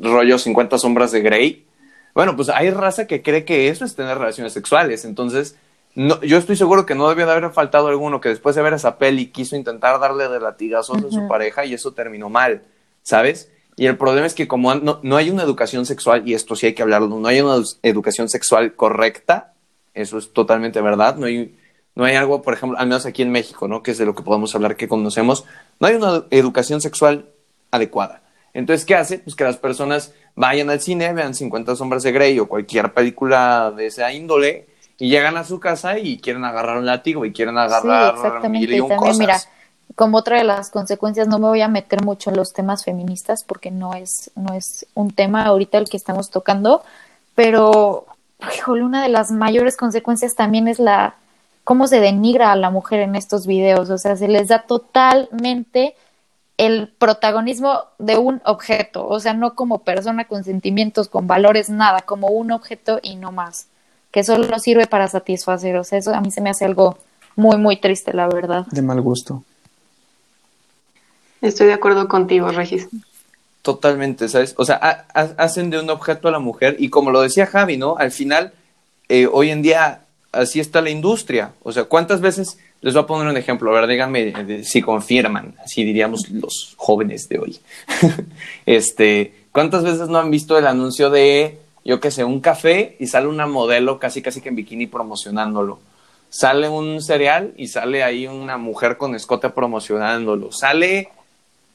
rollo 50 sombras de Grey, bueno, pues hay raza que cree que eso es tener relaciones sexuales. Entonces, no, yo estoy seguro que no debió de haber faltado alguno que después de ver esa peli quiso intentar darle de latigazos a su pareja y eso terminó mal, ¿sabes? Y el problema es que como no, no hay una educación sexual, y esto sí hay que hablarlo, no hay una educación sexual correcta, eso es totalmente verdad, no hay, no hay algo, por ejemplo, al menos aquí en México, ¿no? Que es de lo que podemos hablar, que conocemos, no hay una educación sexual adecuada. Entonces, ¿qué hace? Pues que las personas vayan al cine, vean 50 sombras de Grey o cualquier película de esa índole y llegan a su casa y quieren agarrar un látigo y quieren agarrar sí, exactamente. mil y Y un también, cosas. mira, como otra de las consecuencias, no me voy a meter mucho en los temas feministas porque no es, no es un tema ahorita el que estamos tocando, pero, híjole, una de las mayores consecuencias también es la cómo se denigra a la mujer en estos videos, o sea, se les da totalmente el protagonismo de un objeto, o sea, no como persona con sentimientos, con valores, nada, como un objeto y no más, que solo sirve para satisfacer, o sea, eso a mí se me hace algo muy, muy triste, la verdad. De mal gusto. Estoy de acuerdo contigo, Regis. Totalmente, ¿sabes? O sea, ha- ha- hacen de un objeto a la mujer y como lo decía Javi, ¿no? Al final, eh, hoy en día, así está la industria. O sea, ¿cuántas veces, les voy a poner un ejemplo, a ver, díganme eh, si confirman, así diríamos los jóvenes de hoy. <laughs> este, ¿cuántas veces no han visto el anuncio de, yo qué sé, un café y sale una modelo casi casi que en bikini promocionándolo? Sale un cereal y sale ahí una mujer con escote promocionándolo. Sale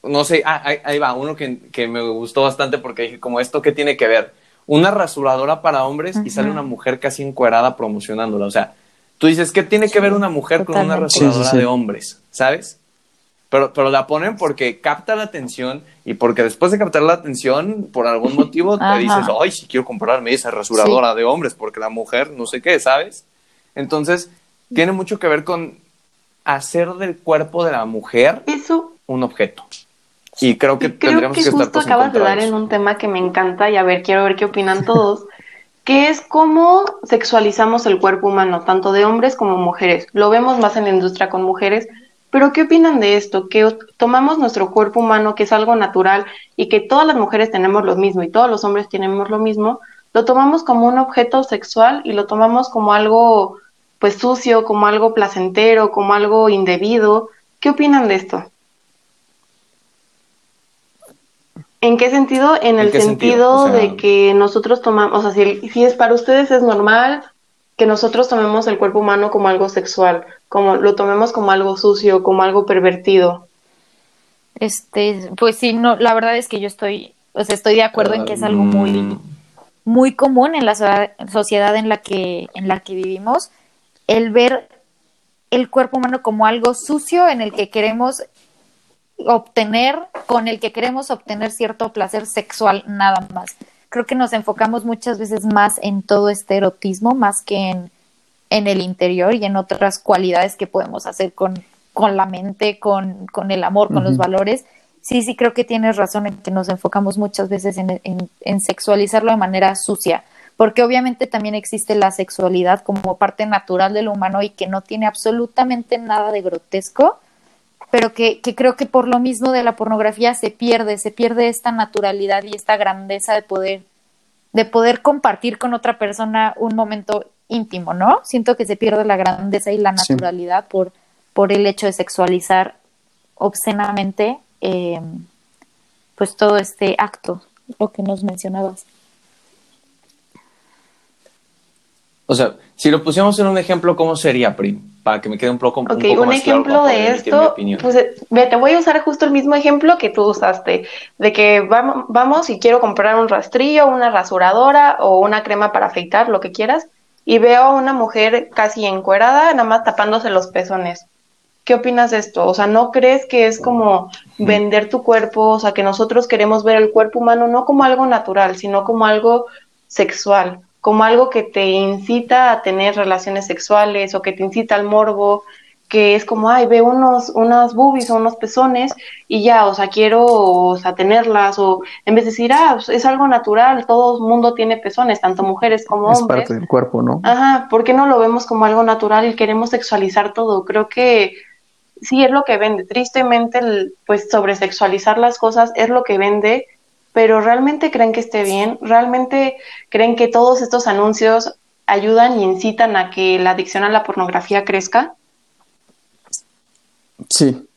no sé, ah, ahí, ahí va, uno que, que me gustó bastante porque dije, como esto, ¿qué tiene que ver? Una rasuradora para hombres y sale una mujer casi encuerada promocionándola. O sea, tú dices, ¿qué tiene que ver una mujer con una sí. de hombres? ¿Sabes? Pero, pero la ponen porque capta la atención y porque después de captar la atención, por algún <laughs> motivo te Ajá. dices, ay, si quiero comprarme esa rasuradora de hombres porque la mujer no sé qué, ¿sabes? Entonces, tiene mucho que ver con hacer del cuerpo de la mujer Eso un objeto. Y creo que Y creo tendríamos que que, estar justo todos en acabas de dar en un tema que me encanta y a ver, quiero ver qué opinan todos, <laughs> que es cómo sexualizamos el cuerpo humano, tanto de hombres como mujeres. Lo vemos más en la industria con mujeres, pero ¿qué opinan de esto? Que tomamos nuestro cuerpo humano, que es algo natural y que todas las mujeres tenemos lo mismo y todos los hombres tenemos lo mismo, lo tomamos como un objeto sexual y lo tomamos como algo pues sucio, como algo placentero, como algo indebido. ¿Qué opinan de esto? ¿En qué sentido? En ¿En el sentido, sentido? O sea- de que nosotros tomamos, o sea, si, si es para ustedes es normal que nosotros tomemos el cuerpo humano como algo sexual, como lo tomemos como algo sucio, como algo pervertido. Este, pues sí, no, la verdad es que yo estoy, o sea, estoy de acuerdo en que es algo muy, Mm, muy común en la so- sociedad en la que, en la que vivimos, el ver el cuerpo humano como algo sucio en el que queremos obtener, con el que queremos obtener cierto placer sexual nada más. Creo que nos enfocamos muchas veces más en todo este erotismo, más que en, en el interior y en otras cualidades que podemos hacer con, con la mente, con, con el amor, con los valores. Sí, sí, creo que tienes razón en que nos enfocamos muchas veces en, en- en sexualizarlo de manera sucia, porque obviamente también existe la sexualidad como parte natural del humano y que no tiene absolutamente nada de grotesco, pero que, que creo que por lo mismo de la pornografía se pierde, se pierde esta naturalidad y esta grandeza de poder, de poder compartir con otra persona un momento íntimo, ¿no? Siento que se pierde la grandeza y la Sí. naturalidad por, por el hecho de sexualizar obscenamente eh, pues todo este acto, lo que nos mencionabas. O sea, si lo pusiéramos en un ejemplo, ¿cómo sería, Prim? Para que me quede un poco, Ok, un poco un más claro ejemplo para poder de esto, pues te voy a usar justo el mismo ejemplo que tú usaste, de que vam- vamos y quiero comprar un rastrillo, una rasuradora o una crema para afeitar, lo que quieras, y veo a una mujer casi encuerada, nada más tapándose los pezones. ¿Qué opinas de esto? O sea, ¿no crees que es como vender tu cuerpo? O sea, que nosotros queremos ver el cuerpo humano no como algo natural, sino como algo sexual, como algo que te incita a tener relaciones sexuales o que te incita al morbo, que es como, ay, veo unos, unas boobies o unos pezones y ya, o sea, quiero, o sea, tenerlas, o en vez de decir, ah, pues, es algo natural, todo el mundo tiene pezones, tanto mujeres como Es hombres. parte del cuerpo, ¿no? Ajá, ¿por qué no lo vemos como algo natural y queremos sexualizar todo? Creo que sí es lo que vende. Tristemente, el, pues sobresexualizar las cosas es lo que vende, pero ¿realmente creen que esté bien? ¿Realmente creen que todos estos anuncios ayudan y incitan a que la adicción a la pornografía crezca? Sí,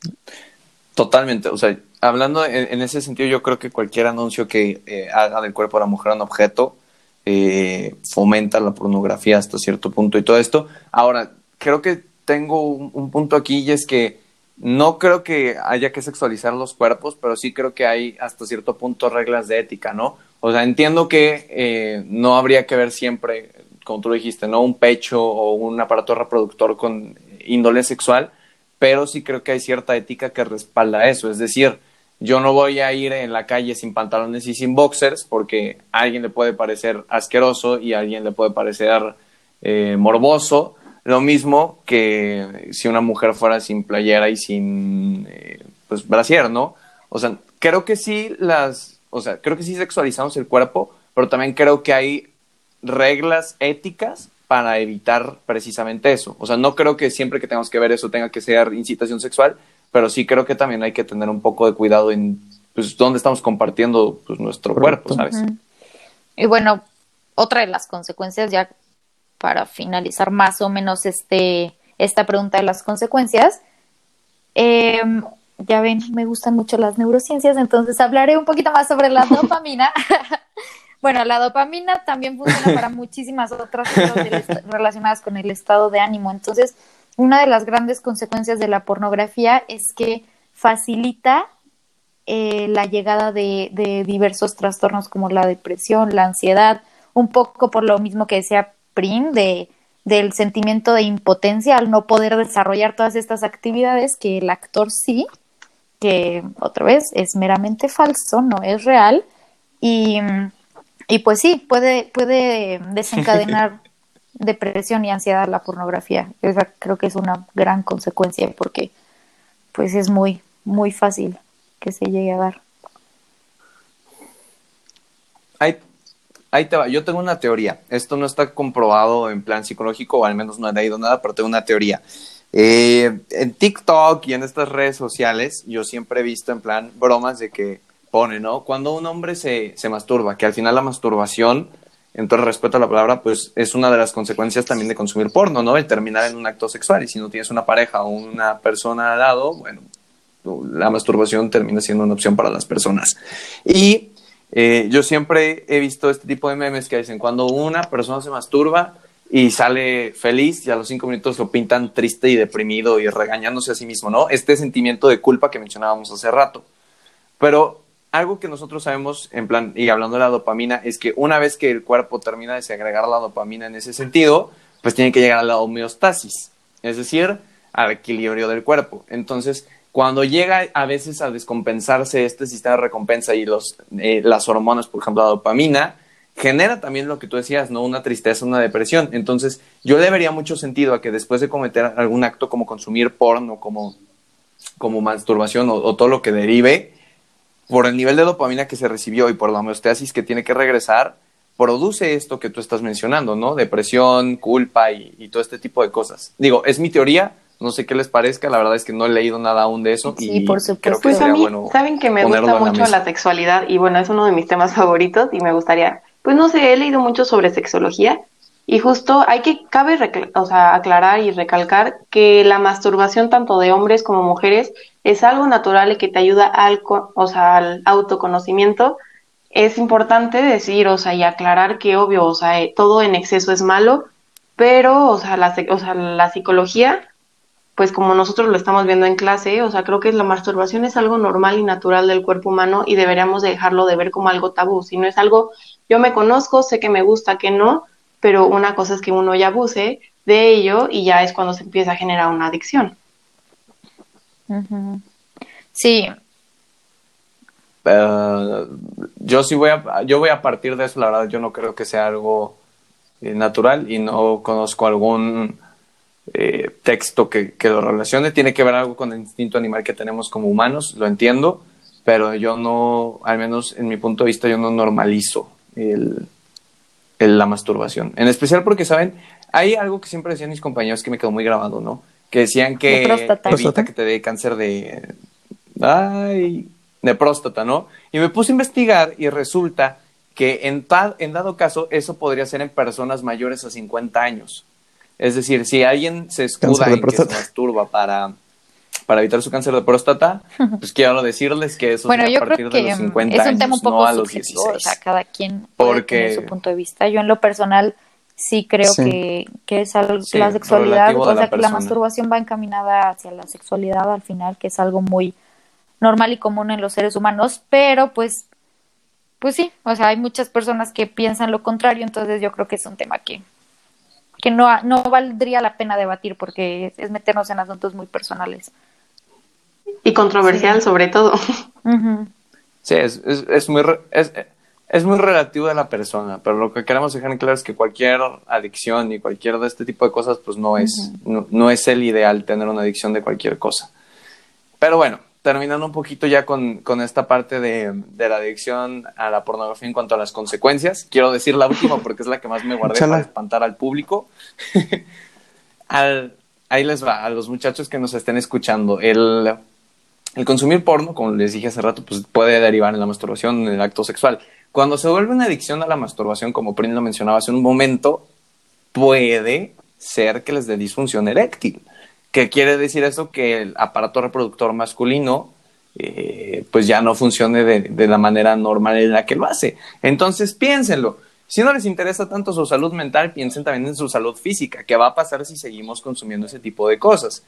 Totalmente, o sea, hablando en, en ese sentido, yo creo que cualquier anuncio que eh, haga del cuerpo de la mujer un objeto eh, fomenta la pornografía hasta cierto punto y todo esto. Ahora, creo que tengo un, un punto aquí y es que no creo que haya que sexualizar los cuerpos, pero sí creo que hay hasta cierto punto reglas de ética, ¿no? O sea, entiendo que eh, no habría que ver siempre, como tú dijiste, ¿no? Un pecho o un aparato reproductor con índole sexual, pero sí creo que hay cierta ética que respalda eso. Es decir, yo no voy a ir en la calle sin pantalones y sin boxers porque a alguien le puede parecer asqueroso y a alguien le puede parecer eh, morboso. Lo mismo que si una mujer fuera sin playera y sin eh, pues brasier, ¿no? O sea, creo que sí las, o sea, creo que sí sexualizamos el cuerpo, pero también creo que hay reglas éticas para evitar precisamente eso. O sea, no creo que siempre que tengamos que ver eso tenga que ser incitación sexual, pero sí creo que también hay que tener un poco de cuidado en pues, dónde estamos compartiendo pues, nuestro Correcto. cuerpo, ¿sabes? Y bueno, otra de las consecuencias, ya para finalizar más o menos este, esta pregunta de las consecuencias, eh, ya ven, me gustan mucho las neurociencias, entonces hablaré un poquito más sobre la <laughs> dopamina. <laughs> bueno, la dopamina también funciona para <laughs> muchísimas otras cosas relacionadas con el estado de ánimo. Entonces, una de las grandes consecuencias de la pornografía es que facilita eh, la llegada de, de diversos trastornos como la depresión, la ansiedad, un poco por lo mismo que decía Prim, de, del sentimiento de impotencia al no poder desarrollar todas estas actividades que el actor sí, que otra vez es meramente falso, no es real, y, y pues sí, puede, puede desencadenar <laughs> depresión y ansiedad la pornografía. Esa creo que es una gran consecuencia porque pues es muy, muy fácil que se llegue a dar. Ahí, ahí te va. Yo tengo una teoría. Esto no está comprobado en plan psicológico, o al menos no he leído nada, pero tengo una teoría. Eh, en TikTok y en estas redes sociales, yo siempre he visto en plan bromas de que pone, ¿no? Cuando un hombre se, se masturba, que al final la masturbación, en todo el respeto a la palabra, pues es una de las consecuencias también de consumir porno, ¿no? El terminar en un acto sexual. Y si no tienes una pareja o una persona al lado, bueno, la masturbación termina siendo una opción para las personas. Y eh, yo siempre he visto este tipo de memes que dicen, cuando una persona se masturba y sale feliz y a los cinco minutos lo pintan triste y deprimido y regañándose a sí mismo, ¿no? Este sentimiento de culpa que mencionábamos hace rato. Pero algo que nosotros sabemos, en plan, y hablando de la dopamina, es que una vez que el cuerpo termina de segregar la dopamina en ese sentido, pues tiene que llegar a la homeostasis, es decir, al equilibrio del cuerpo. Entonces, cuando llega a veces a descompensarse este sistema de recompensa y los, eh, las hormonas, por ejemplo, la dopamina, genera también lo que tú decías, ¿no? Una tristeza, una depresión. Entonces, yo le vería mucho sentido a que después de cometer algún acto como consumir porno, como, como masturbación o, todo lo que derive, por el nivel de dopamina que se recibió y por la homeostasis que tiene que regresar, produce esto que tú estás mencionando, ¿no? Depresión, culpa y todo este tipo de cosas. Digo, es mi teoría, no sé qué les parezca, la verdad es que no he leído nada aún de eso. Sí, y por supuesto. creo que Pues a sería mí, bueno saben que me gusta la mucho mesa. la sexualidad y bueno, es uno de mis temas favoritos y me gustaría, pues no sé, he leído mucho sobre sexología y justo hay que, cabe o sea, aclarar y recalcar que la masturbación tanto de hombres como mujeres es algo natural y que te ayuda al, co- o sea, al autoconocimiento. Es importante decir, o sea, y aclarar que obvio, o sea, eh, todo en exceso es malo, pero, o sea, la, o sea, la psicología pues como nosotros lo estamos viendo en clase, o sea, creo que la masturbación es algo normal y natural del cuerpo humano y deberíamos dejarlo de ver como algo tabú, si no es algo, yo me conozco, sé que me gusta, que no, pero una cosa es que uno ya abuse de ello y ya es cuando se empieza a generar una adicción. Sí, Eh, yo sí voy a, yo voy a partir de eso, la verdad, yo no creo que sea algo eh, natural y no conozco algún eh, texto que, que lo relacione. Tiene que ver algo con el instinto animal que tenemos como humanos, lo entiendo, pero yo no, al menos en mi punto de vista, yo no normalizo el, el- la masturbación. En especial porque, ¿saben? Hay algo que siempre decían mis compañeros que me quedó muy grabado, ¿no? Que decían que De próstata. evita ¿Próstata? que te dé cáncer de... Ay, de próstata, ¿no? Y me puse a investigar y resulta que en, tal, en dado caso eso podría ser en personas mayores a 50 años. Es decir, si alguien se escuda en que se masturba para, para evitar su cáncer de próstata, pues quiero decirles que eso bueno, es a yo partir creo que de los mm, 50 es un años, tema un no poco a los subjetivo, 16. o sea, cada quien puede Porque- tener su punto de vista. Yo en lo personal sí creo Sí. que, que es algo, Sí, la sexualidad, o la sea, que la masturbación va encaminada hacia la sexualidad al final, que es algo muy normal y común en los seres humanos, pero pues, pues sí, o sea, hay muchas personas que piensan lo contrario, entonces yo creo que es un tema que, que no, no valdría la pena debatir porque es, es meternos en asuntos muy personales. Y controversial sobre todo. Sí, es, es, es muy, re- es, es muy relativo de la persona, pero lo que queremos dejar en claro es que cualquier adicción y cualquier de este tipo de cosas, pues no es, no, no es el ideal tener una adicción de cualquier cosa. Pero bueno, terminando un poquito ya con, con esta parte de, de la adicción a la pornografía en cuanto a las consecuencias, quiero decir la última porque es la que más me guardé para espantar al público. <laughs> Al- ahí les va, a los muchachos que nos estén escuchando. El, el consumir porno, como les dije hace rato, pues puede derivar en la masturbación, en el acto sexual. Cuando se vuelve una adicción a la masturbación, como Prin lo mencionaba hace un momento, puede ser que les dé disfunción eréctil. ¿Qué quiere decir eso? Que el aparato reproductor masculino eh, pues ya no funcione de, de la manera normal en la que lo hace. Entonces piénsenlo. Si no les interesa tanto su salud mental, piensen también en su salud física. ¿Qué va a pasar si seguimos consumiendo ese tipo de cosas?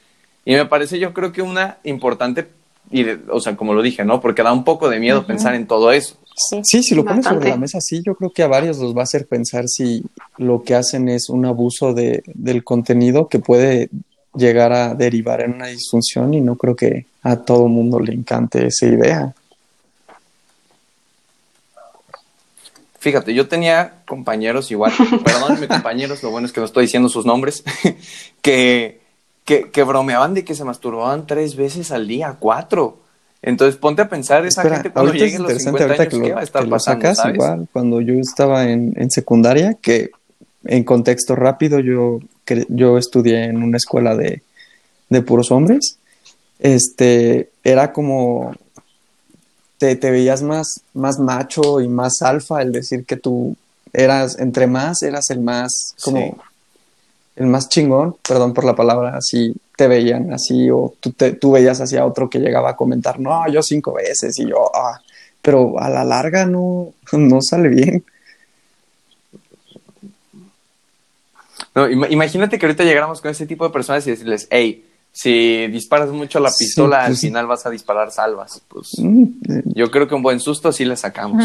Y me parece yo creo que una importante, y de- o sea, como lo dije, ¿no? Porque da un poco de miedo pensar en todo eso. Sí. Sí, si lo pones sobre la mesa, sí, yo creo que a varios los va a hacer pensar si lo que hacen es un abuso de, del contenido que puede llegar a derivar en una disfunción y no creo que a todo mundo le encante esa idea. Fíjate, yo tenía compañeros igual, <laughs> perdónenme compañeros, lo bueno es que no estoy diciendo sus nombres, <laughs> que, que, que bromeaban de que se masturbaban tres veces al día, cuatro. Entonces ponte a pensar esa Espera, gente cuando llegue los interesante 50 ahorita años, que ¿qué lo, va a estar que pasando, sacas sabes? igual. Cuando yo estaba en, en secundaria, que en contexto rápido yo, yo estudié en una escuela de, de puros hombres, este, era como te, te veías más, más macho y más alfa el decir que tú eras, entre más, eras el más, como, Sí. el más chingón, perdón por la palabra, así te veían así, o tú, te, tú veías así a otro que llegaba a comentar, no, yo cinco veces, y yo, ah, pero a la larga no, <laughs> no sale bien. No, ima- imagínate que ahorita llegáramos con ese tipo de personas y decirles, hey, si disparas mucho la pistola, al pues final vas a disparar salvas. Pues yo creo que un buen susto sí le sacamos.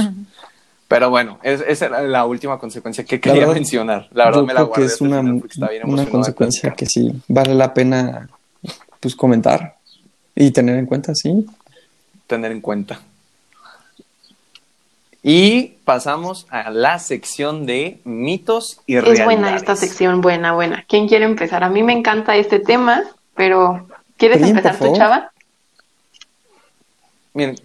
Pero bueno, es- esa era la última consecuencia que La quería verdad, mencionar. La verdad yo me la creo que guardé es una, final porque estaba bien una consecuencia que sí vale la pena pues comentar y tener en cuenta, sí. tener en cuenta. Y pasamos a la sección de mitos y Es realidades. buena esta sección, buena, buena. ¿Quién quiere empezar? A mí me encanta este tema, pero ¿quieres empezar tú. Chava? Miren,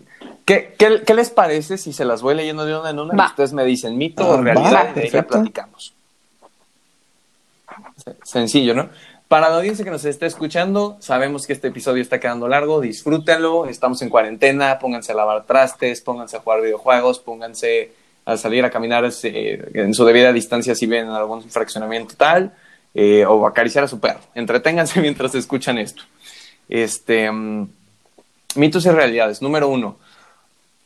¿Qué, qué, qué les parece si se las voy leyendo de una en una y ustedes me dicen mito Ah, o realidad va, y de ella perfecto. platicamos? Se- Sencillo, ¿no? Para la audiencia que nos esté escuchando, sabemos que este episodio está quedando largo, disfrútenlo, estamos en cuarentena, pónganse a lavar trastes, pónganse a jugar videojuegos, pónganse a salir a caminar eh, en su debida distancia si ven algún fraccionamiento tal, eh, o acariciar a su perro. Entreténganse <laughs> mientras escuchan esto. Este, mm, mitos y realidades. Número uno,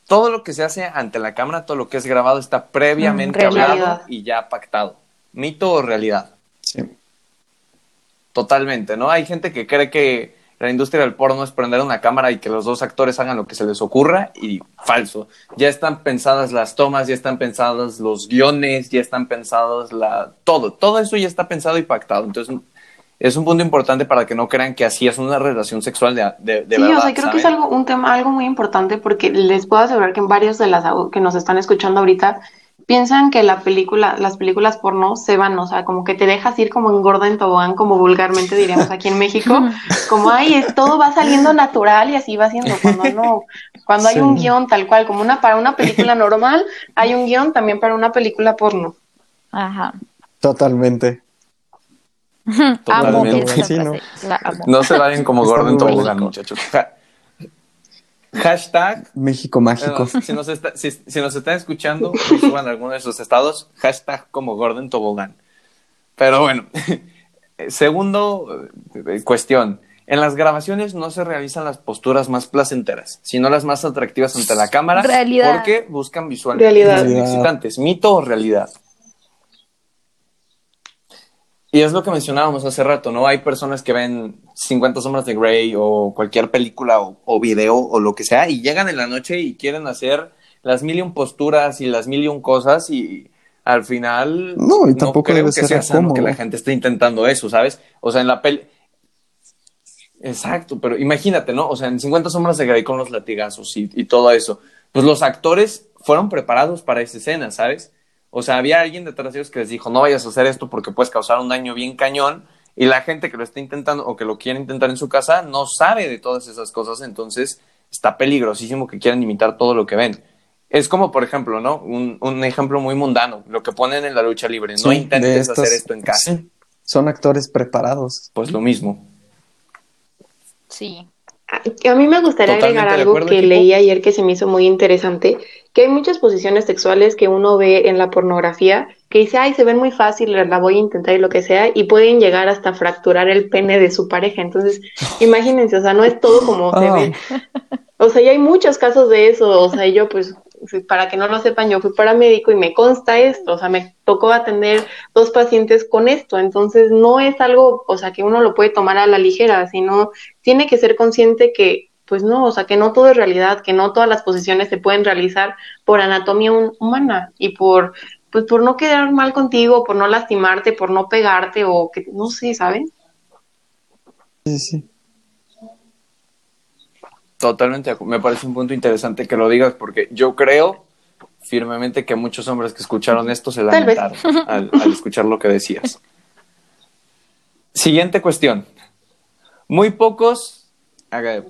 todo lo que se hace ante la cámara, todo lo que es grabado está previamente Mm, realidad. hablado y ya pactado. ¿Mito o realidad? Sí. Totalmente, ¿no? Hay gente que cree que la industria del porno es prender una cámara y que los dos actores hagan lo que se les ocurra y falso. Ya están pensadas las tomas, ya están pensados los guiones, ya están pensados la todo, todo eso ya está pensado y pactado. Entonces es un punto importante para que no crean que así es una relación sexual de, de, de sí, verdad. o sea, creo que es algo, un tema, algo muy importante porque les puedo asegurar que en varios de las que nos están escuchando ahorita piensan que la película, las películas porno se van, o sea, como que te dejas ir como engorda en tobogán, como vulgarmente diríamos aquí en México, <laughs> como ay, es, todo va saliendo natural y así va siendo, cuando no, cuando hay Sí. un guion tal cual, como una para una película normal, hay un guion también para una película porno. Ajá. Totalmente. <laughs> Totalmente. Sí, ¿no? frase. La amo. No se vayan como gordo en tobogán, muchachos. Ja- hashtag México mágico. Bueno, si, nos está- si, si nos están escuchando, y suban alguno de sus estados, hashtag como Gordon Tobogán. Pero bueno, <laughs> segundo eh, cuestión. En las grabaciones no se realizan las posturas más placenteras, sino las más atractivas ante la cámara. Realidad. Porque buscan ser Realidad. excitantes. ¿Mito o realidad? Y es lo que mencionábamos hace rato, ¿no? Hay personas que ven 50 sombras de Grey o cualquier película o, o video o lo que sea y llegan en la noche y quieren hacer las mil y un posturas y las mil y un cosas y al final No, y tampoco creo debe que ser sea sano que la gente esté intentando eso, ¿sabes? O sea, en la peli... Exacto, pero imagínate, ¿no? O sea, en 50 sombras de Grey con los latigazos y, y todo eso. Pues los actores fueron preparados para esa escena, ¿sabes? O sea, había alguien detrás de ellos que les dijo, no vayas a hacer esto porque puedes causar un daño bien cañón. Y la gente que lo está intentando o que lo quiere intentar en su casa no sabe de todas esas cosas, entonces está peligrosísimo que quieran imitar todo lo que ven. Es como, por ejemplo, ¿no? Un, un ejemplo muy mundano, lo que ponen en la lucha libre. No Sí, intentes estos- hacer esto en casa. sí, son actores preparados. Pues lo mismo. Sí. A mí me gustaría Totalmente agregar algo acuerdo, que equipo. leí ayer que se me hizo muy interesante, que hay muchas posiciones sexuales que uno ve en la pornografía que dice, ay, se ven muy fácil, la voy a intentar y lo que sea, y pueden llegar hasta fracturar el pene de su pareja. Entonces, <laughs> imagínense, o sea, no es todo como se Ah. ve. O sea, y hay muchos casos de eso, o sea, yo pues, para que no lo sepan, yo fui paramédico y me consta esto, o sea, me tocó atender dos pacientes con esto, entonces no es algo, o sea, que uno lo puede tomar a la ligera, sino tiene que ser consciente que, pues no, o sea, que no todo es realidad, que no todas las posiciones se pueden realizar por anatomía hum- humana y por, pues por no quedar mal contigo, por no lastimarte, por no pegarte o que, no sé, ¿saben? Sí, sí. Totalmente, me parece un punto interesante que lo digas porque yo creo firmemente que muchos hombres que escucharon esto se lamentaron al, al escuchar lo que decías. Siguiente cuestión. Muy pocos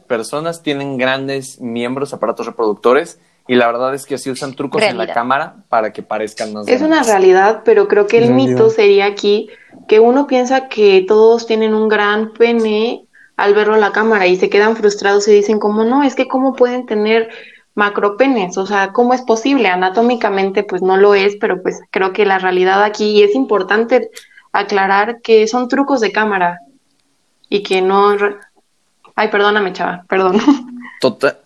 personas tienen grandes miembros, aparatos reproductores y la verdad es que sí usan trucos en la cámara para que parezcan más Es una realidad, pero creo que el mito sería aquí que uno piensa que todos tienen un gran pene al verlo en la cámara y se quedan frustrados y dicen como no, es que cómo pueden tener macropenes, o sea, ¿cómo es posible? Anatómicamente pues no lo es, pero pues creo que la realidad aquí y es importante aclarar que son trucos de cámara y que no... Ay, perdóname, chava, perdón. <laughs> Tota-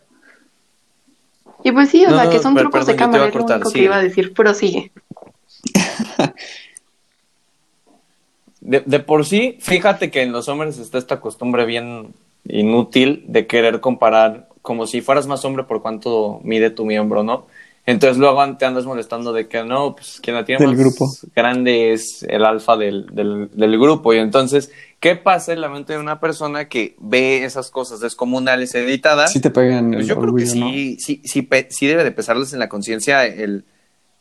Y pues sí, o No, sea, que son trucos perdón, de cámara, a es lo único sigue. que iba a decir, pero sigue. <laughs> De, de por sí, fíjate que en los hombres está esta costumbre bien inútil de querer comparar como si fueras más hombre por cuánto mide tu miembro, ¿no? Entonces luego te andas molestando de que no, pues quien la tiene Del más grupo. grande es el alfa del, del, del grupo. Y entonces, ¿qué pasa en la mente de una persona que ve esas cosas descomunales editadas? Sí te pegan Pues el yo creo que sí, sí, sí, sí debe de pesarles en la conciencia el...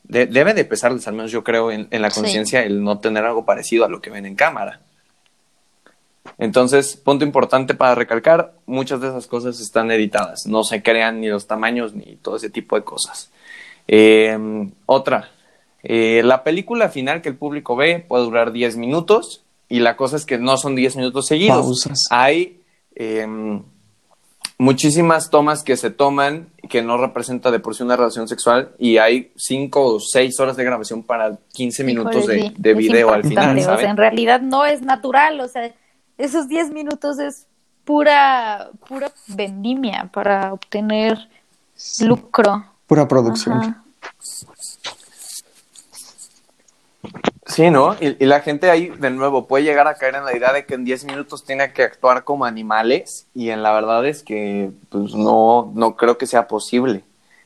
de- debe de pesarles, al menos yo creo, en, en la Sí. conciencia el no tener algo parecido a lo que ven en cámara. Entonces, punto importante para recalcar, muchas de esas cosas están editadas, no se crean ni los tamaños ni todo ese tipo de cosas. Eh, otra, eh, la película final que el público ve puede durar 10 minutos y la cosa es que no son 10 minutos seguidos. Pausas. Hay eh, muchísimas tomas que se toman que no representa de por sí una relación sexual y hay 5 o 6 horas de grabación para 15 minutos Híjole, de, sí, de es video al final, O sea, ¿sabes? en realidad no es natural, o sea, esos 10 minutos es pura, pura vendimia para obtener lucro. Pura producción. Ajá. Sí, ¿no? Y, y la gente ahí, de nuevo, puede llegar a caer en la idea de que en 10 minutos tiene que actuar como animales y en la verdad es que pues no, no creo que sea posible.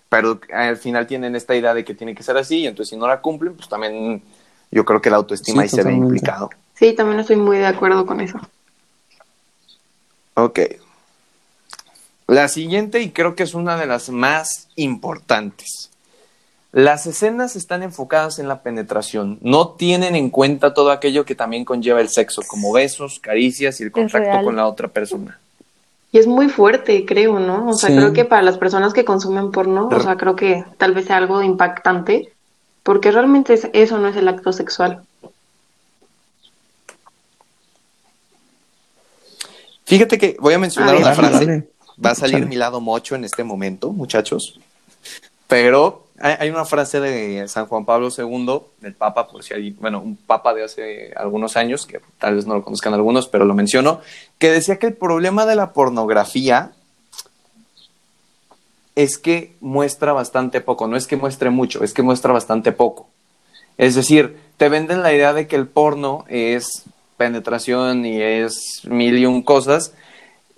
Pero al final tienen esta idea de que tiene que ser así y entonces si no la cumplen, pues también yo creo que la autoestima Sí, ahí se ve implicado. Sí, también estoy muy de acuerdo con eso. Ok. La siguiente, y creo que es una de las más importantes. Las escenas están enfocadas en la penetración, no tienen en cuenta todo aquello que también conlleva el sexo, como besos, caricias y el contacto con la otra persona. Y es muy fuerte, creo, ¿no? O sea, Sí. creo que para las personas que consumen porno, o sea, creo que tal vez sea algo impactante, porque realmente es- eso no es el acto sexual. Fíjate que voy a mencionar A ver. una Dale, frase. dale. Va a salir mi lado mocho en este momento, muchachos. Pero hay, una frase de San Juan Pablo II, del Papa, por si hay, bueno, un Papa de hace algunos años, que tal vez no lo conozcan algunos, pero lo menciono, que decía que el problema de la pornografía es que muestra bastante poco, no es que muestre mucho, es que muestra bastante poco. Es decir, te venden la idea de que el porno es penetración y es mil y un cosas,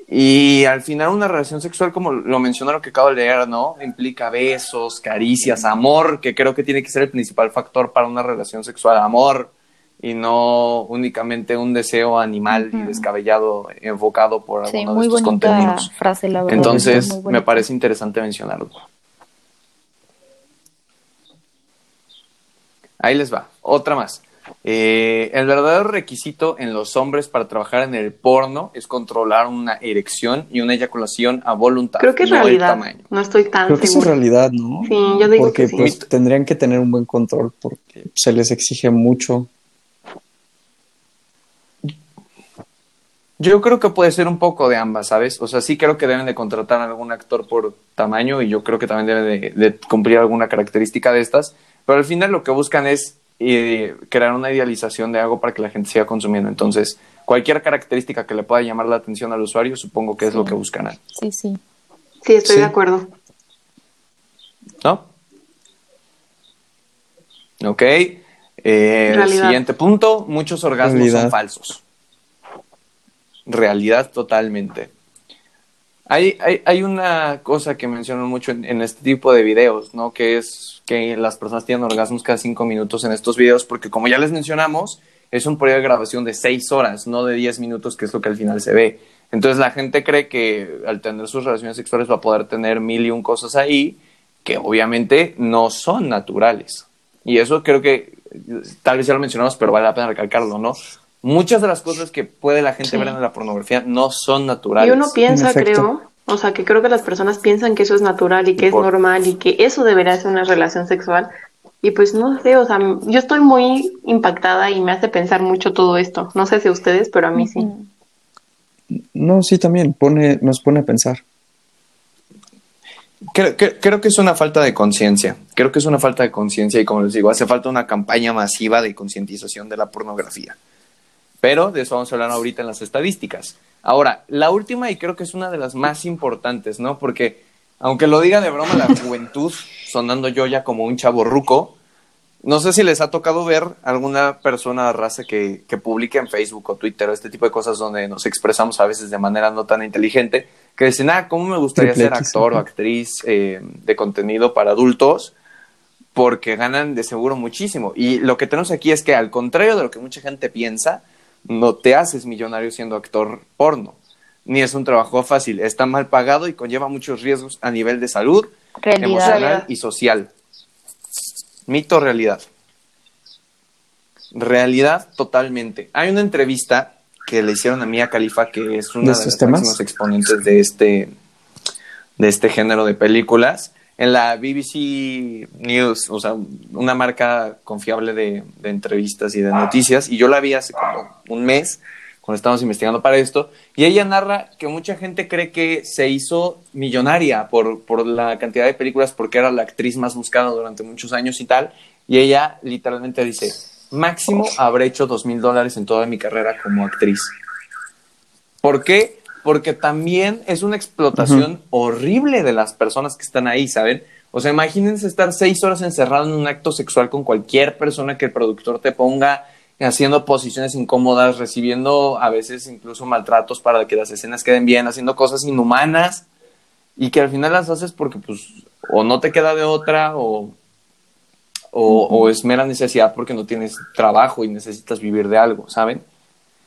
y al final una relación sexual, como lo mencionó lo que acabo de leer, ¿no? Implica besos, caricias, amor, que creo que tiene que ser el principal factor para una relación sexual, amor, y no únicamente un deseo animal y descabellado enfocado por Sí, alguno muy de estos contenidos. frase, la verdad. Entonces, me parece interesante mencionarlo. Ahí les va. Otra más. Eh, el verdadero requisito en los hombres para trabajar en el porno es controlar una erección y una eyaculación a voluntad. Creo que es no el realidad, tamaño. no estoy tan Creo que eso es realidad, ¿no? Sí, yo digo porque que sí. pues tendrían que tener un buen control porque se les exige mucho. Yo creo que puede ser un poco de ambas, ¿sabes? O sea, sí creo que deben de contratar a algún actor por tamaño y yo creo que también deben de, de cumplir alguna característica de estas, pero al final lo que buscan es eh, crear una idealización de algo para que la gente siga consumiendo. Entonces, cualquier característica que le pueda llamar la atención al usuario, supongo que es lo que buscan, Sí, sí. Sí, estoy Sí. de acuerdo. ¿no? Ok. Eh, siguiente punto, muchos orgasmos Realidad. son falsos. Realidad totalmente. Hay, hay, hay una cosa que menciono mucho en, en este tipo de videos, ¿no? Que es que las personas tienen orgasmos cada cinco minutos en estos videos, porque como ya les mencionamos, es un periodo de grabación de seis horas, no de diez minutos, que es lo que al final se ve. Entonces la gente cree que al tener sus relaciones sexuales va a poder tener mil y un cosas ahí, que obviamente no son naturales. Y eso creo que tal vez ya lo mencionamos, pero vale la pena recalcarlo, ¿no? Muchas de las cosas que puede la gente Sí. ver en la pornografía no son naturales. Y uno piensa, creo, o sea, que creo que las personas piensan que eso es natural y que es normal y que eso debería ser una relación sexual. Y pues no sé, o sea, yo estoy muy impactada y me hace pensar mucho todo esto. No sé si a ustedes, pero a mí sí. No, sí, también pone, nos pone a pensar. Creo, creo- creo que es una falta de conciencia. Creo que es una falta de conciencia y como les digo, hace falta una campaña masiva de concientización de la pornografía. Pero de eso vamos a hablar ahorita en las estadísticas. Ahora, la última y creo que es una de las más importantes, ¿no? Porque aunque lo diga de broma la juventud, sonando yo ya como un chavo ruco, no sé si les ha tocado ver alguna persona raza que, que publique en Facebook o Twitter o este tipo de cosas donde nos expresamos a veces de manera no tan inteligente, que dicen, ah, ¿cómo me gustaría ser actor o actriz eh, de contenido para adultos? Porque ganan de seguro muchísimo. Y lo que tenemos aquí es que al contrario de lo que mucha gente piensa, no te haces millonario siendo actor porno. Ni es un trabajo fácil, está mal pagado y conlleva muchos riesgos a nivel de salud, Realidad. emocional y social. Mito, realidad. Realidad totalmente. Hay una entrevista que le hicieron a Mia Khalifa, que es una ¿De de, temas? máximas exponentes de este, de este género de películas. En la BBC News, o sea, una marca confiable de, de entrevistas y de noticias, y yo la vi hace como un mes, cuando estábamos investigando para esto, y ella narra que mucha gente cree que se hizo millonaria por, por la cantidad de películas, porque era la actriz más buscada durante muchos años y tal, y ella literalmente dice, máximo habré hecho dos mil dólares en toda mi carrera como actriz. ¿Por qué? Porque también es una explotación horrible de las personas que están ahí, ¿saben? O sea, imagínense estar seis horas encerrado en un acto sexual con cualquier persona que el productor te ponga haciendo posiciones incómodas, recibiendo a veces incluso maltratos para que las escenas queden bien, haciendo cosas inhumanas y que al final las haces porque pues o no te queda de otra o, o, o es mera necesidad porque no tienes trabajo y necesitas vivir de algo, ¿saben?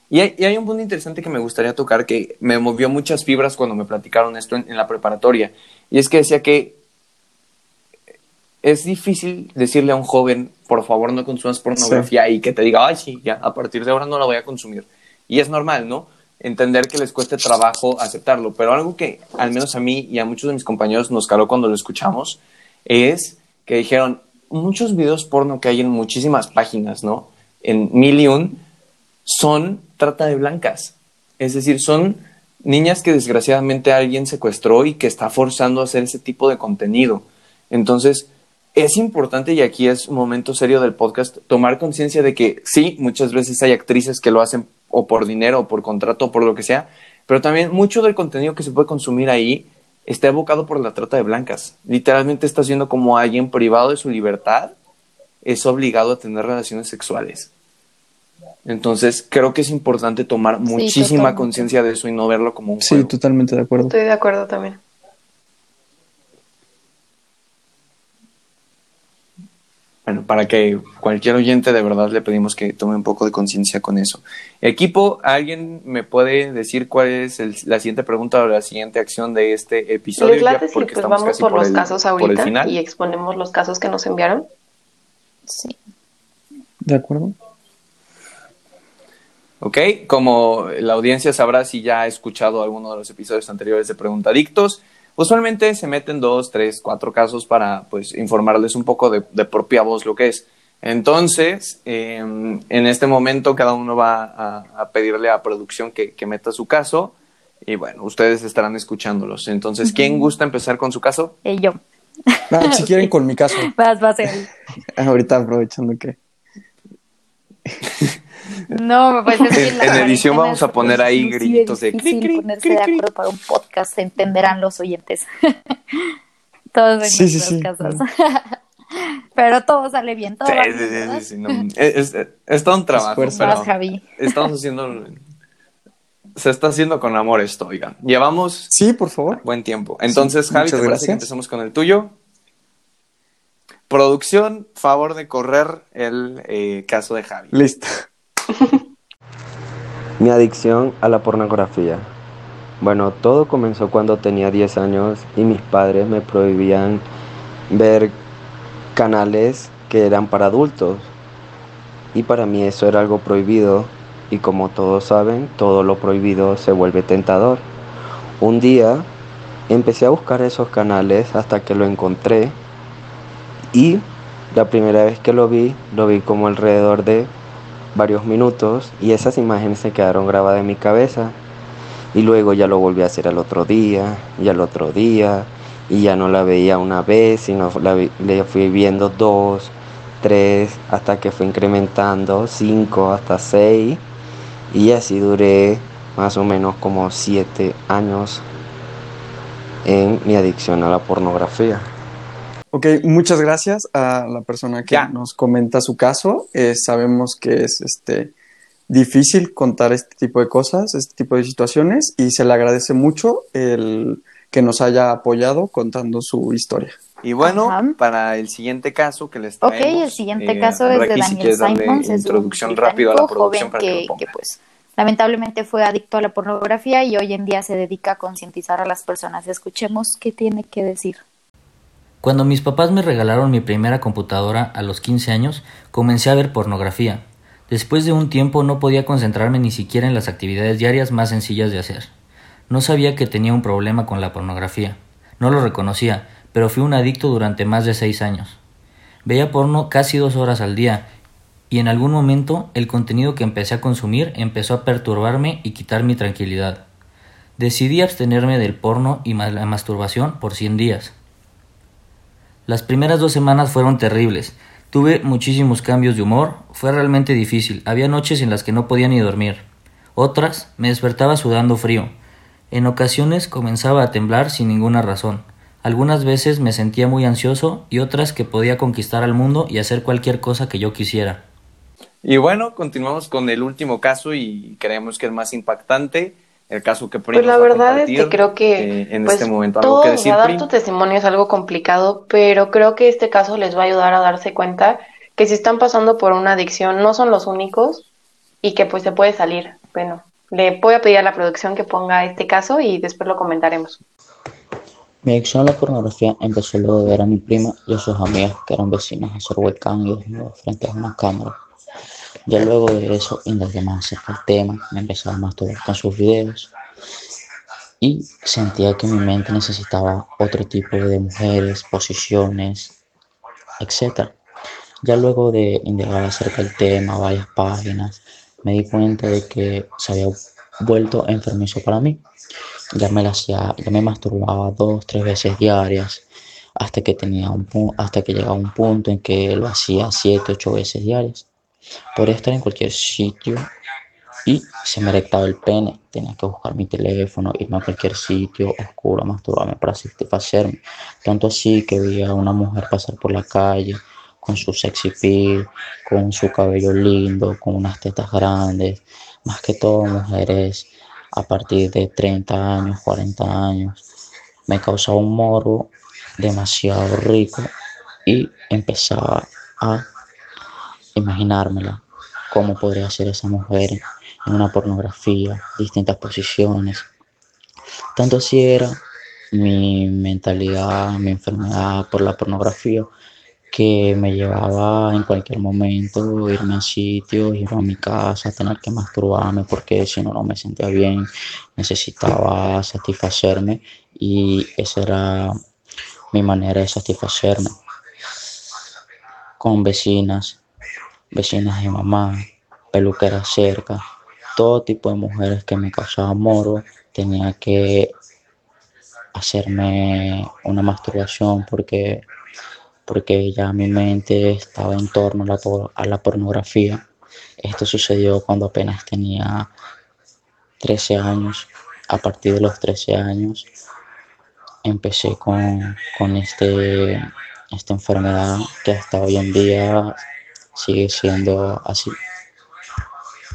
Y hay, y hay un punto interesante que me gustaría tocar que me movió muchas fibras cuando me platicaron esto en, en la preparatoria. Y es que decía que es difícil decirle a un joven, por favor no consumas pornografía y que te diga, ay, sí, ya, a partir de ahora no la voy a consumir. Y es normal, ¿no? Entender que les cueste trabajo aceptarlo. Pero algo que al menos a mí y a muchos de mis compañeros nos caló cuando lo escuchamos es que dijeron, muchos videos porno que hay en muchísimas páginas, ¿no? En mil y un, son trata de blancas. Es decir, son niñas que desgraciadamente alguien secuestró y que está forzando a hacer ese tipo de contenido. Entonces, es importante, y aquí es un momento serio del podcast, tomar conciencia de que sí, muchas veces hay actrices que lo hacen o por dinero, o por contrato, o por lo que sea, pero también mucho del contenido que se puede consumir ahí está evocado por la trata de blancas. Literalmente está siendo como alguien privado de su libertad, es obligado a tener relaciones sexuales. Entonces, creo que es importante tomar muchísima conciencia de eso y no verlo como un Sí, juego. totalmente de acuerdo. Estoy de acuerdo también. Bueno, para que cualquier oyente de verdad le pedimos que tome un poco de conciencia con eso. Equipo, ¿alguien me puede decir cuál es el- la siguiente pregunta o la siguiente acción de este episodio? ¿Les Ya late si porque pues estamos vamos casi por, los el- casos por el ahorita final. y exponemos los casos que nos enviaron? Sí. ¿De acuerdo? Ok, como la audiencia sabrá si ya ha escuchado alguno de los episodios anteriores de Preguntadictos, usualmente se meten dos, tres, cuatro casos para pues informarles un poco de, de propia voz lo que es. Entonces, eh, en este momento cada uno va a, a pedirle a producción que, que meta su caso y bueno, ustedes estarán escuchándolos. Entonces, ¿quién gusta empezar con su caso? Eh, yo. Ah, si <laughs> quieren con mi caso. Vas, vas. <laughs> Ahorita aprovechando que. No, pues es que En- en edición vamos a poner ahí gritos de cri, cri, ponerse cri, de acuerdo para un podcast, entenderán los oyentes. <laughs> todos en Sí, sí, nuestras sí, casas. <laughs> Pero todo sale bien, todo Sí, va sí, bien, sí, ¿verdad? sí, sí, no, es, es- es todo un trabajo, pero Javi. estamos haciendo... Se está haciendo con amor esto, oigan. Llevamos Sí, por favor. buen tiempo. Entonces, Sí, Javi, ¿te parece que gracias. empecemos con el tuyo? Producción, favor de correr el eh, caso de Javi. Listo. Mi adicción a la pornografía. Bueno, todo comenzó cuando tenía 10 años y mis padres me prohibían ver canales que eran para adultos. Y para mí eso era algo prohibido y como todos saben, todo lo prohibido se vuelve tentador. Un día empecé a buscar esos canales hasta que lo encontré y la primera vez que lo vi, lo vi como alrededor de varios minutos y esas imágenes se quedaron grabadas en mi cabeza. Y luego ya lo volví a hacer al otro día y al otro día y ya no la veía una vez, sino la, la fui viendo dos, tres, hasta que fue incrementando, cinco, hasta seis. Y así duré más o menos como siete años en mi adicción a la pornografía. Ok, muchas gracias a la persona que Ya. nos comenta su caso. Eh, sabemos que es este difícil contar este tipo de cosas, este tipo de situaciones, y se le agradece mucho el que nos haya apoyado contando su historia. Y bueno, Ajá. para el siguiente caso que les Ok, traemos. el siguiente eh, caso es de si Daniel Simons, es un introducción rápido a la producción joven para que, que, pues lamentablemente fue adicto a la pornografía y hoy en día se dedica a concientizar a las personas. Escuchemos qué tiene que decir. Cuando mis papás me regalaron mi primera computadora a los 15 años, comencé a ver pornografía. Después de un tiempo no podía concentrarme ni siquiera en las actividades diarias más sencillas de hacer. No sabía que tenía un problema con la pornografía. No lo reconocía, pero fui un adicto durante más de seis años. Veía porno casi dos horas al día, y en algún momento el contenido que empecé a consumir empezó a perturbarme y quitar mi tranquilidad. Decidí abstenerme del porno y la masturbación por 100 días. Las primeras dos semanas fueron terribles, Tuve muchísimos cambios de humor, fue realmente difícil, había noches en las que no podía ni dormir. Otras me despertaba sudando frío. En ocasiones comenzaba a temblar sin ninguna razón. Algunas veces me sentía muy ansioso y otras que podía conquistar al mundo y hacer cualquier cosa que yo quisiera. Y bueno, continuamos con el último caso y creemos que es más impactante el caso que Pues la verdad es que creo que eh, en pues, este momento todo, algo que decir. dar tu testimonio es algo complicado, pero creo que este caso les va a ayudar a darse cuenta que si están pasando por una adicción no son los únicos y que pues se puede salir. Bueno, le voy a pedir a la producción que ponga este caso y después lo comentaremos. Mi adicción a la pornografía empezó luego de ver a mi prima y a sus amigas que eran vecinas hacer webcam y desnudos frente a una cámara. Ya luego de eso indagué más acerca del tema, me empezaba a masturbar con sus videos y sentía que mi mente necesitaba otro tipo de mujeres, posiciones, etc. Ya luego de indagar acerca del tema, varias páginas, me di cuenta de que se había vuelto enfermizo para mí. Ya me, la hacía, ya me masturbaba dos, tres veces diarias, hasta que, tenía un, hasta que llegaba un punto en que lo hacía siete, ocho veces diarias. Podría estar en cualquier sitio y se me erectaba el pene. Tenía que buscar mi teléfono, irme a cualquier sitio oscuro, masturbarme para satisfacerme. Tanto así que veía a una mujer pasar por la calle con su sexy peel, con su cabello lindo, con unas tetas grandes, más que todo mujeres a partir de 30 años, 40 años. Me causaba un morbo demasiado rico y empezaba a imaginármela, cómo podría ser esa mujer en una pornografía, distintas posiciones. Tanto así era mi mentalidad, mi enfermedad por la pornografía, que me llevaba en cualquier momento irme a sitios, ir a mi casa, tener que masturbarme porque si no, no me sentía bien, necesitaba satisfacerme y esa era mi manera de satisfacerme con vecinas, vecinas de mamá, peluqueras cerca, todo tipo de mujeres que me causaban moro, tenía que hacerme una masturbación porque, porque ya mi mente estaba en torno a la, a la pornografía. Esto sucedió cuando apenas tenía 13 años. A partir de los 13 años empecé con, con este, esta enfermedad que hasta hoy en día sigue siendo así.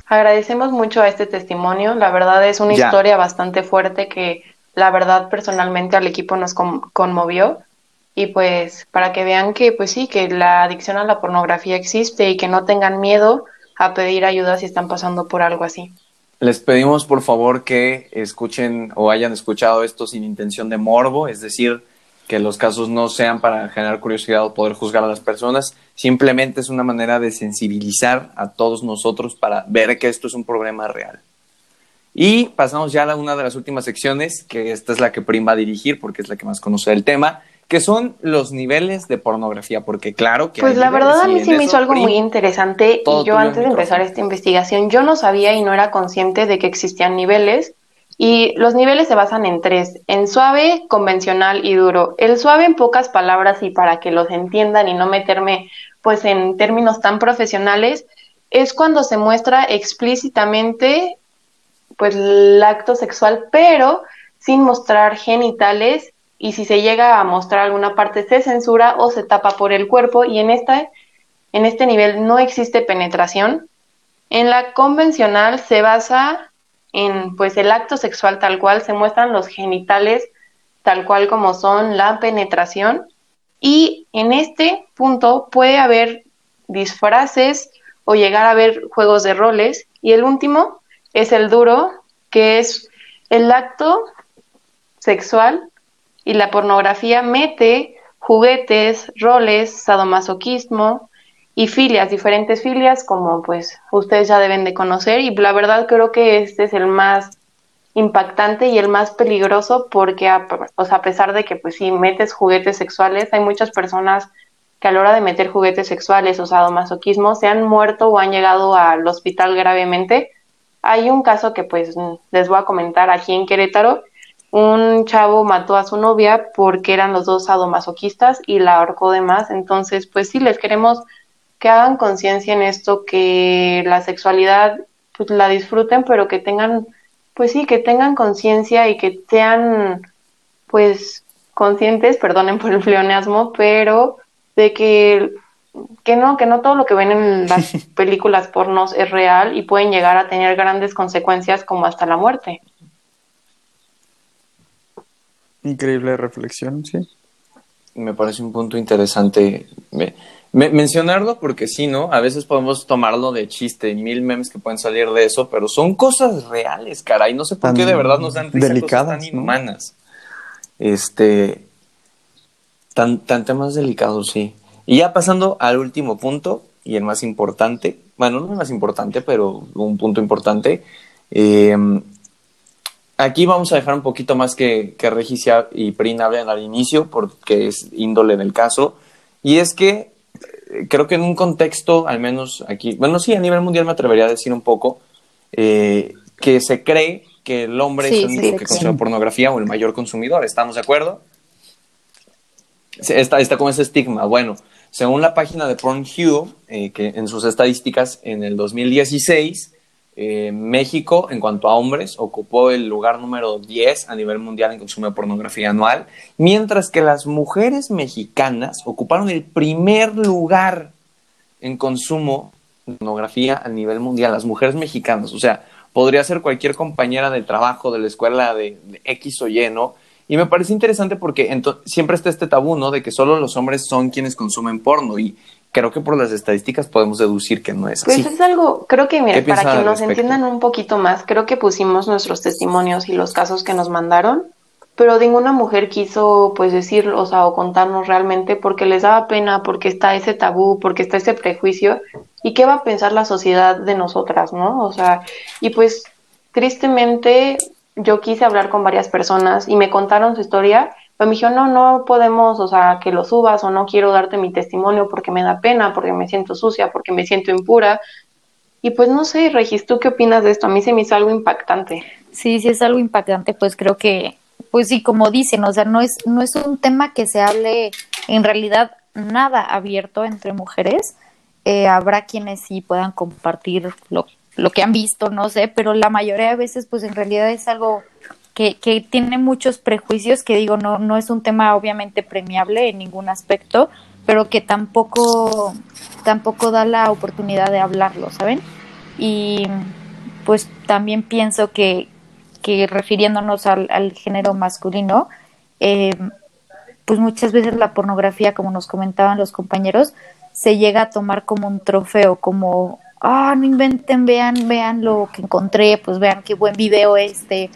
Agradecemos mucho a este testimonio. La verdad es una Ya. historia bastante fuerte que la verdad personalmente al equipo nos con- conmovió. Y pues para que vean que pues sí, que la adicción a la pornografía existe y que no tengan miedo a pedir ayuda si están pasando por algo así. Les pedimos por favor que escuchen o hayan escuchado esto sin intención de morbo, es decir, que los casos no sean para generar curiosidad o poder juzgar a las personas, simplemente es una manera de sensibilizar a todos nosotros para ver que esto es un problema real. Y pasamos ya a una de las últimas secciones, que esta es la que Prim va a dirigir porque es la que más conoce del tema, que son los niveles de pornografía, porque claro que... Pues la verdad a mí sí me hizo algo muy interesante y yo el antes de empezar esta investigación yo no sabía y no era consciente de que existían niveles y los niveles se basan en tres, en suave, convencional y duro. El suave en pocas palabras y para que los entiendan y no meterme pues en términos tan profesionales es cuando se muestra explícitamente pues el acto sexual pero sin mostrar genitales y si se llega a mostrar alguna parte se censura o se tapa por el cuerpo y en esta en este nivel no existe penetración. En la convencional se basa en pues el acto sexual tal cual, se muestran los genitales tal cual como son la penetración y en este punto puede haber disfraces o llegar a haber juegos de roles y el último es el duro que es el acto sexual y la pornografía mete juguetes, roles, sadomasoquismo y filias, diferentes filias, como pues ustedes ya deben de conocer. Y la verdad creo que este es el más impactante y el más peligroso porque, a, o sea, a pesar de que pues si metes juguetes sexuales, hay muchas personas que a la hora de meter juguetes sexuales o sadomasoquismo se han muerto o han llegado al hospital gravemente. Hay un caso que pues les voy a comentar aquí en Querétaro. Un chavo mató a su novia porque eran los dos sadomasoquistas y la ahorcó de más. Entonces, pues sí, les queremos que hagan conciencia en esto, que la sexualidad pues la disfruten, pero que tengan, pues sí, que tengan conciencia y que sean pues conscientes, perdonen por el pleonasmo, pero de que, que no, que no todo lo que ven en las <laughs> películas pornos es real y pueden llegar a tener grandes consecuencias como hasta la muerte. Increíble reflexión, sí. Me parece un punto interesante. Me, mencionarlo porque sí, ¿no? A veces podemos tomarlo de chiste, mil memes que pueden salir de eso, pero son cosas reales, caray. No sé por qué de verdad nos dan delicadas, tan inhumanas. Este, tan, tan temas delicados, sí. Y ya pasando al último punto y el más importante, bueno, no el más importante, pero un punto importante. Eh, aquí vamos a dejar un poquito más que, que Regicia y Prin hablen al inicio, porque es índole del caso. Y es que creo que en un contexto, al menos aquí, bueno, sí, a nivel mundial me atrevería a decir un poco, eh, que se cree que el hombre es el único que consume pornografía o el mayor consumidor. ¿Estamos de acuerdo? Está, está como ese estigma. Bueno, según la página de Pornhub, eh, que en sus estadísticas en el 2016 eh, México, en cuanto a hombres, ocupó el lugar número 10 a nivel mundial en consumo de pornografía anual, mientras que las mujeres mexicanas ocuparon el primer lugar en consumo de pornografía a nivel mundial, las mujeres mexicanas. O sea, podría ser cualquier compañera del trabajo, de la escuela de, X o Y, ¿no? Y me parece interesante porque siempre está este tabú, ¿no? De que solo los hombres son quienes consumen porno. Y, creo que por las estadísticas podemos deducir que no es pues así. Pues es algo, creo que mira, para que nos entiendan un poquito más, creo que pusimos nuestros testimonios y los casos que nos mandaron, pero ninguna mujer quiso pues decir, o sea, o contarnos realmente porque les daba pena, porque está ese tabú, porque está ese prejuicio y qué va a pensar la sociedad de nosotras, ¿no? O sea, y pues tristemente yo quise hablar con varias personas y me contaron su historia pero me dijo, no, no podemos, o sea, que lo subas o no quiero darte mi testimonio porque me da pena, porque me siento sucia, porque me siento impura. Y pues no sé, Regis, ¿tú qué opinas de esto? A mí se me hizo algo impactante. Sí, sí es algo impactante, pues creo que, pues sí, como dicen, o sea, no es, no es un tema que se hable en realidad nada abierto entre mujeres. Eh, habrá quienes sí puedan compartir lo, lo que han visto, no sé, pero la mayoría de veces, pues en realidad es algo que, tiene muchos prejuicios, que digo, no, no es un tema obviamente premiable en ningún aspecto, pero que tampoco, tampoco da la oportunidad de hablarlo, ¿saben? Y pues también pienso que, que refiriéndonos al, al género masculino, eh, pues muchas veces la pornografía, como nos comentaban los compañeros, se llega a tomar como un trofeo, como, ah, no inventen, vean, vean lo que encontré, pues vean qué buen video este,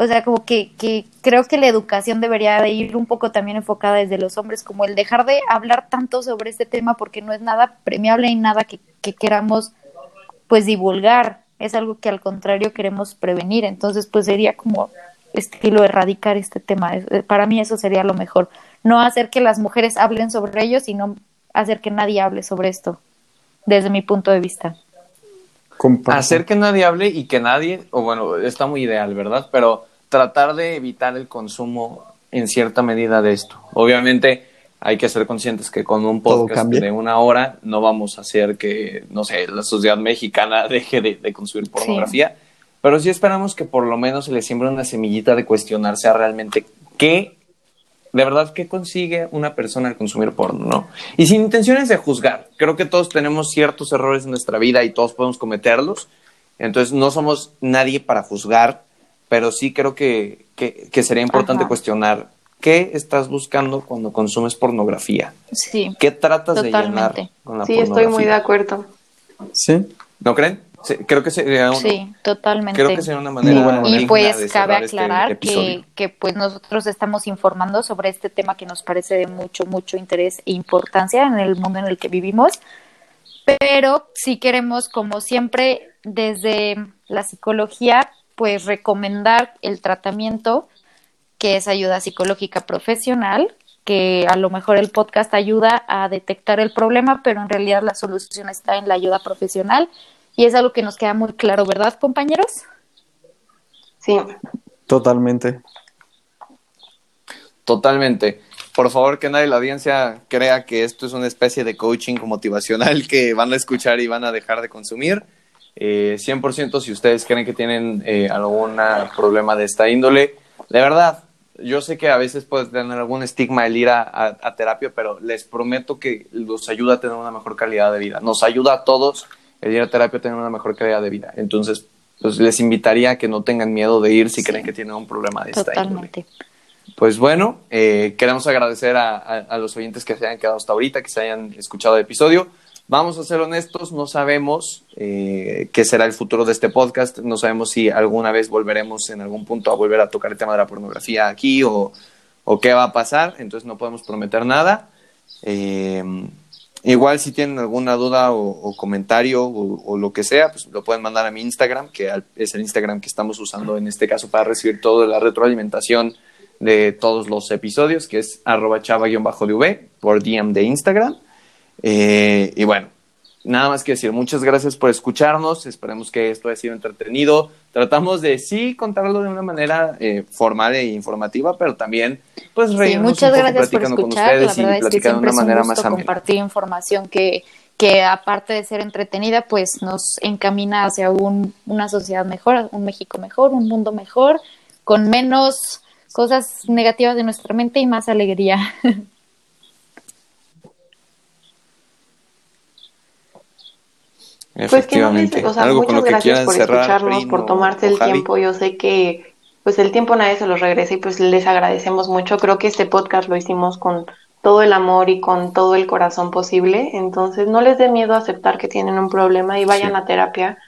o sea, como que, que creo que la educación debería de ir un poco también enfocada desde los hombres, como el dejar de hablar tanto sobre este tema porque no es nada premiable y nada que, queramos pues divulgar, es algo que al contrario queremos prevenir, entonces pues sería como estilo erradicar este tema, para mí eso sería lo mejor, no hacer que las mujeres hablen sobre ello, sino hacer que nadie hable sobre esto, desde mi punto de vista. Hacer que nadie hable y que nadie, o bueno, está muy ideal, ¿verdad? Pero tratar de evitar el consumo en cierta medida de esto. Obviamente hay que ser conscientes que con un podcast de una hora no vamos a hacer que, no sé, la sociedad mexicana <laughs> deje de, consumir pornografía, pero sí esperamos que por lo menos se le siembre una semillita de cuestionarse a realmente qué, de verdad, qué consigue una persona al consumir porno, ¿no? Y sin intenciones de juzgar. Creo que todos tenemos ciertos errores en nuestra vida y todos podemos cometerlos. Entonces no somos nadie para juzgar pero sí creo que, que, sería importante cuestionar qué estás buscando cuando consumes pornografía. Sí. ¿Qué tratas de llenar con la sí, estoy muy de acuerdo. Sí. ¿No creen? creo que sería Sí, totalmente. Creo que sería una manera Y pues cabe este aclarar que, que pues nosotros estamos informando sobre este tema que nos parece de mucho, mucho interés e importancia en el mundo en el que vivimos pero sí queremos, como siempre, desde la psicología, pues recomendar el tratamiento, que es ayuda psicológica profesional, que a lo mejor el podcast ayuda a detectar el problema, pero en realidad la solución está en la ayuda profesional y es algo que nos queda muy claro, ¿verdad, compañeros? Sí. Totalmente. Totalmente. Por favor, que nadie de la audiencia crea que esto es una especie de coaching motivacional que van a escuchar y van a dejar de consumir. Eh, 100% si ustedes creen que tienen eh, algún problema de esta índole, de verdad, yo sé que a veces puede tener algún estigma el ir a, a, terapia, pero les prometo que los ayuda a tener una mejor calidad de vida. Nos ayuda a todos el ir a terapia a tener una mejor calidad de vida. Entonces, pues les invitaría a que no tengan miedo de ir si creen que tienen un problema de esta índole. Pues bueno, eh, queremos agradecer a, a, los oyentes que se hayan quedado hasta ahorita, que se hayan escuchado el episodio. Vamos a ser honestos, no sabemos eh, qué será el futuro de este podcast, no sabemos si alguna vez volveremos en algún punto a volver a tocar el tema de la pornografía aquí o, o qué va a pasar, entonces no podemos prometer nada. Eh, igual si tienen alguna duda o, comentario o, o, lo que sea, pues lo pueden mandar a mi Instagram, que es el Instagram que estamos usando en este caso para recibir toda la retroalimentación de todos los episodios, que es arroba chava-dv por DM de Instagram. Eh, y bueno, nada más que decir, muchas gracias por escucharnos, esperemos que esto haya sido entretenido. Tratamos de sí contarlo de una manera eh, formal e informativa, pero también pues reírnos muchas un poco gracias por platicando con escuchar. ustedes La y platicar de una manera más amena. compartir información que, que aparte de ser entretenida, pues nos encamina hacia un, una sociedad mejor, un México mejor, un mundo mejor, con menos cosas negativas de nuestra mente y más alegría. <laughs> Pues que no les, o sea, Algo con muchas gracias por cerrar, escucharnos, por tomarse el Javi. tiempo. Yo sé que pues el tiempo nadie se los regresa y pues les agradecemos mucho. Creo que este podcast lo hicimos con todo el amor y con todo el corazón posible. Entonces no les dé miedo aceptar que tienen un problema y vayan Sí. a terapia.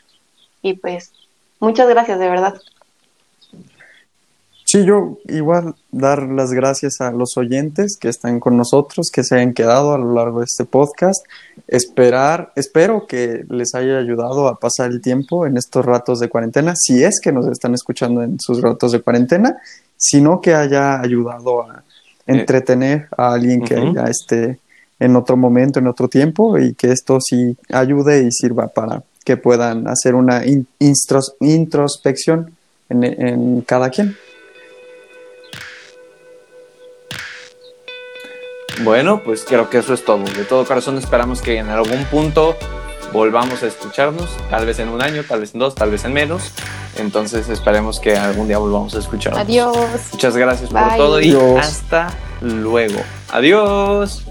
Y pues muchas gracias de verdad. Sí, yo igual dar las gracias a los oyentes que están con nosotros, que se hayan quedado a lo largo de este podcast. Esperar, espero que les haya ayudado a pasar el tiempo en estos ratos de cuarentena, si es que nos están escuchando en sus ratos de cuarentena, sino que haya ayudado a entretener a alguien que ujú. ya esté en otro momento, en otro tiempo, y que esto sí ayude y sirva para que puedan hacer una in- instros- introspección en, en cada quien. Bueno, pues creo que eso es todo. De todo corazón esperamos que en algún punto volvamos a escucharnos, tal vez en un año, tal vez en dos, tal vez en menos. Entonces esperemos que algún día volvamos a escucharnos. Adiós. Muchas gracias por todo y Adiós. hasta luego. Adiós.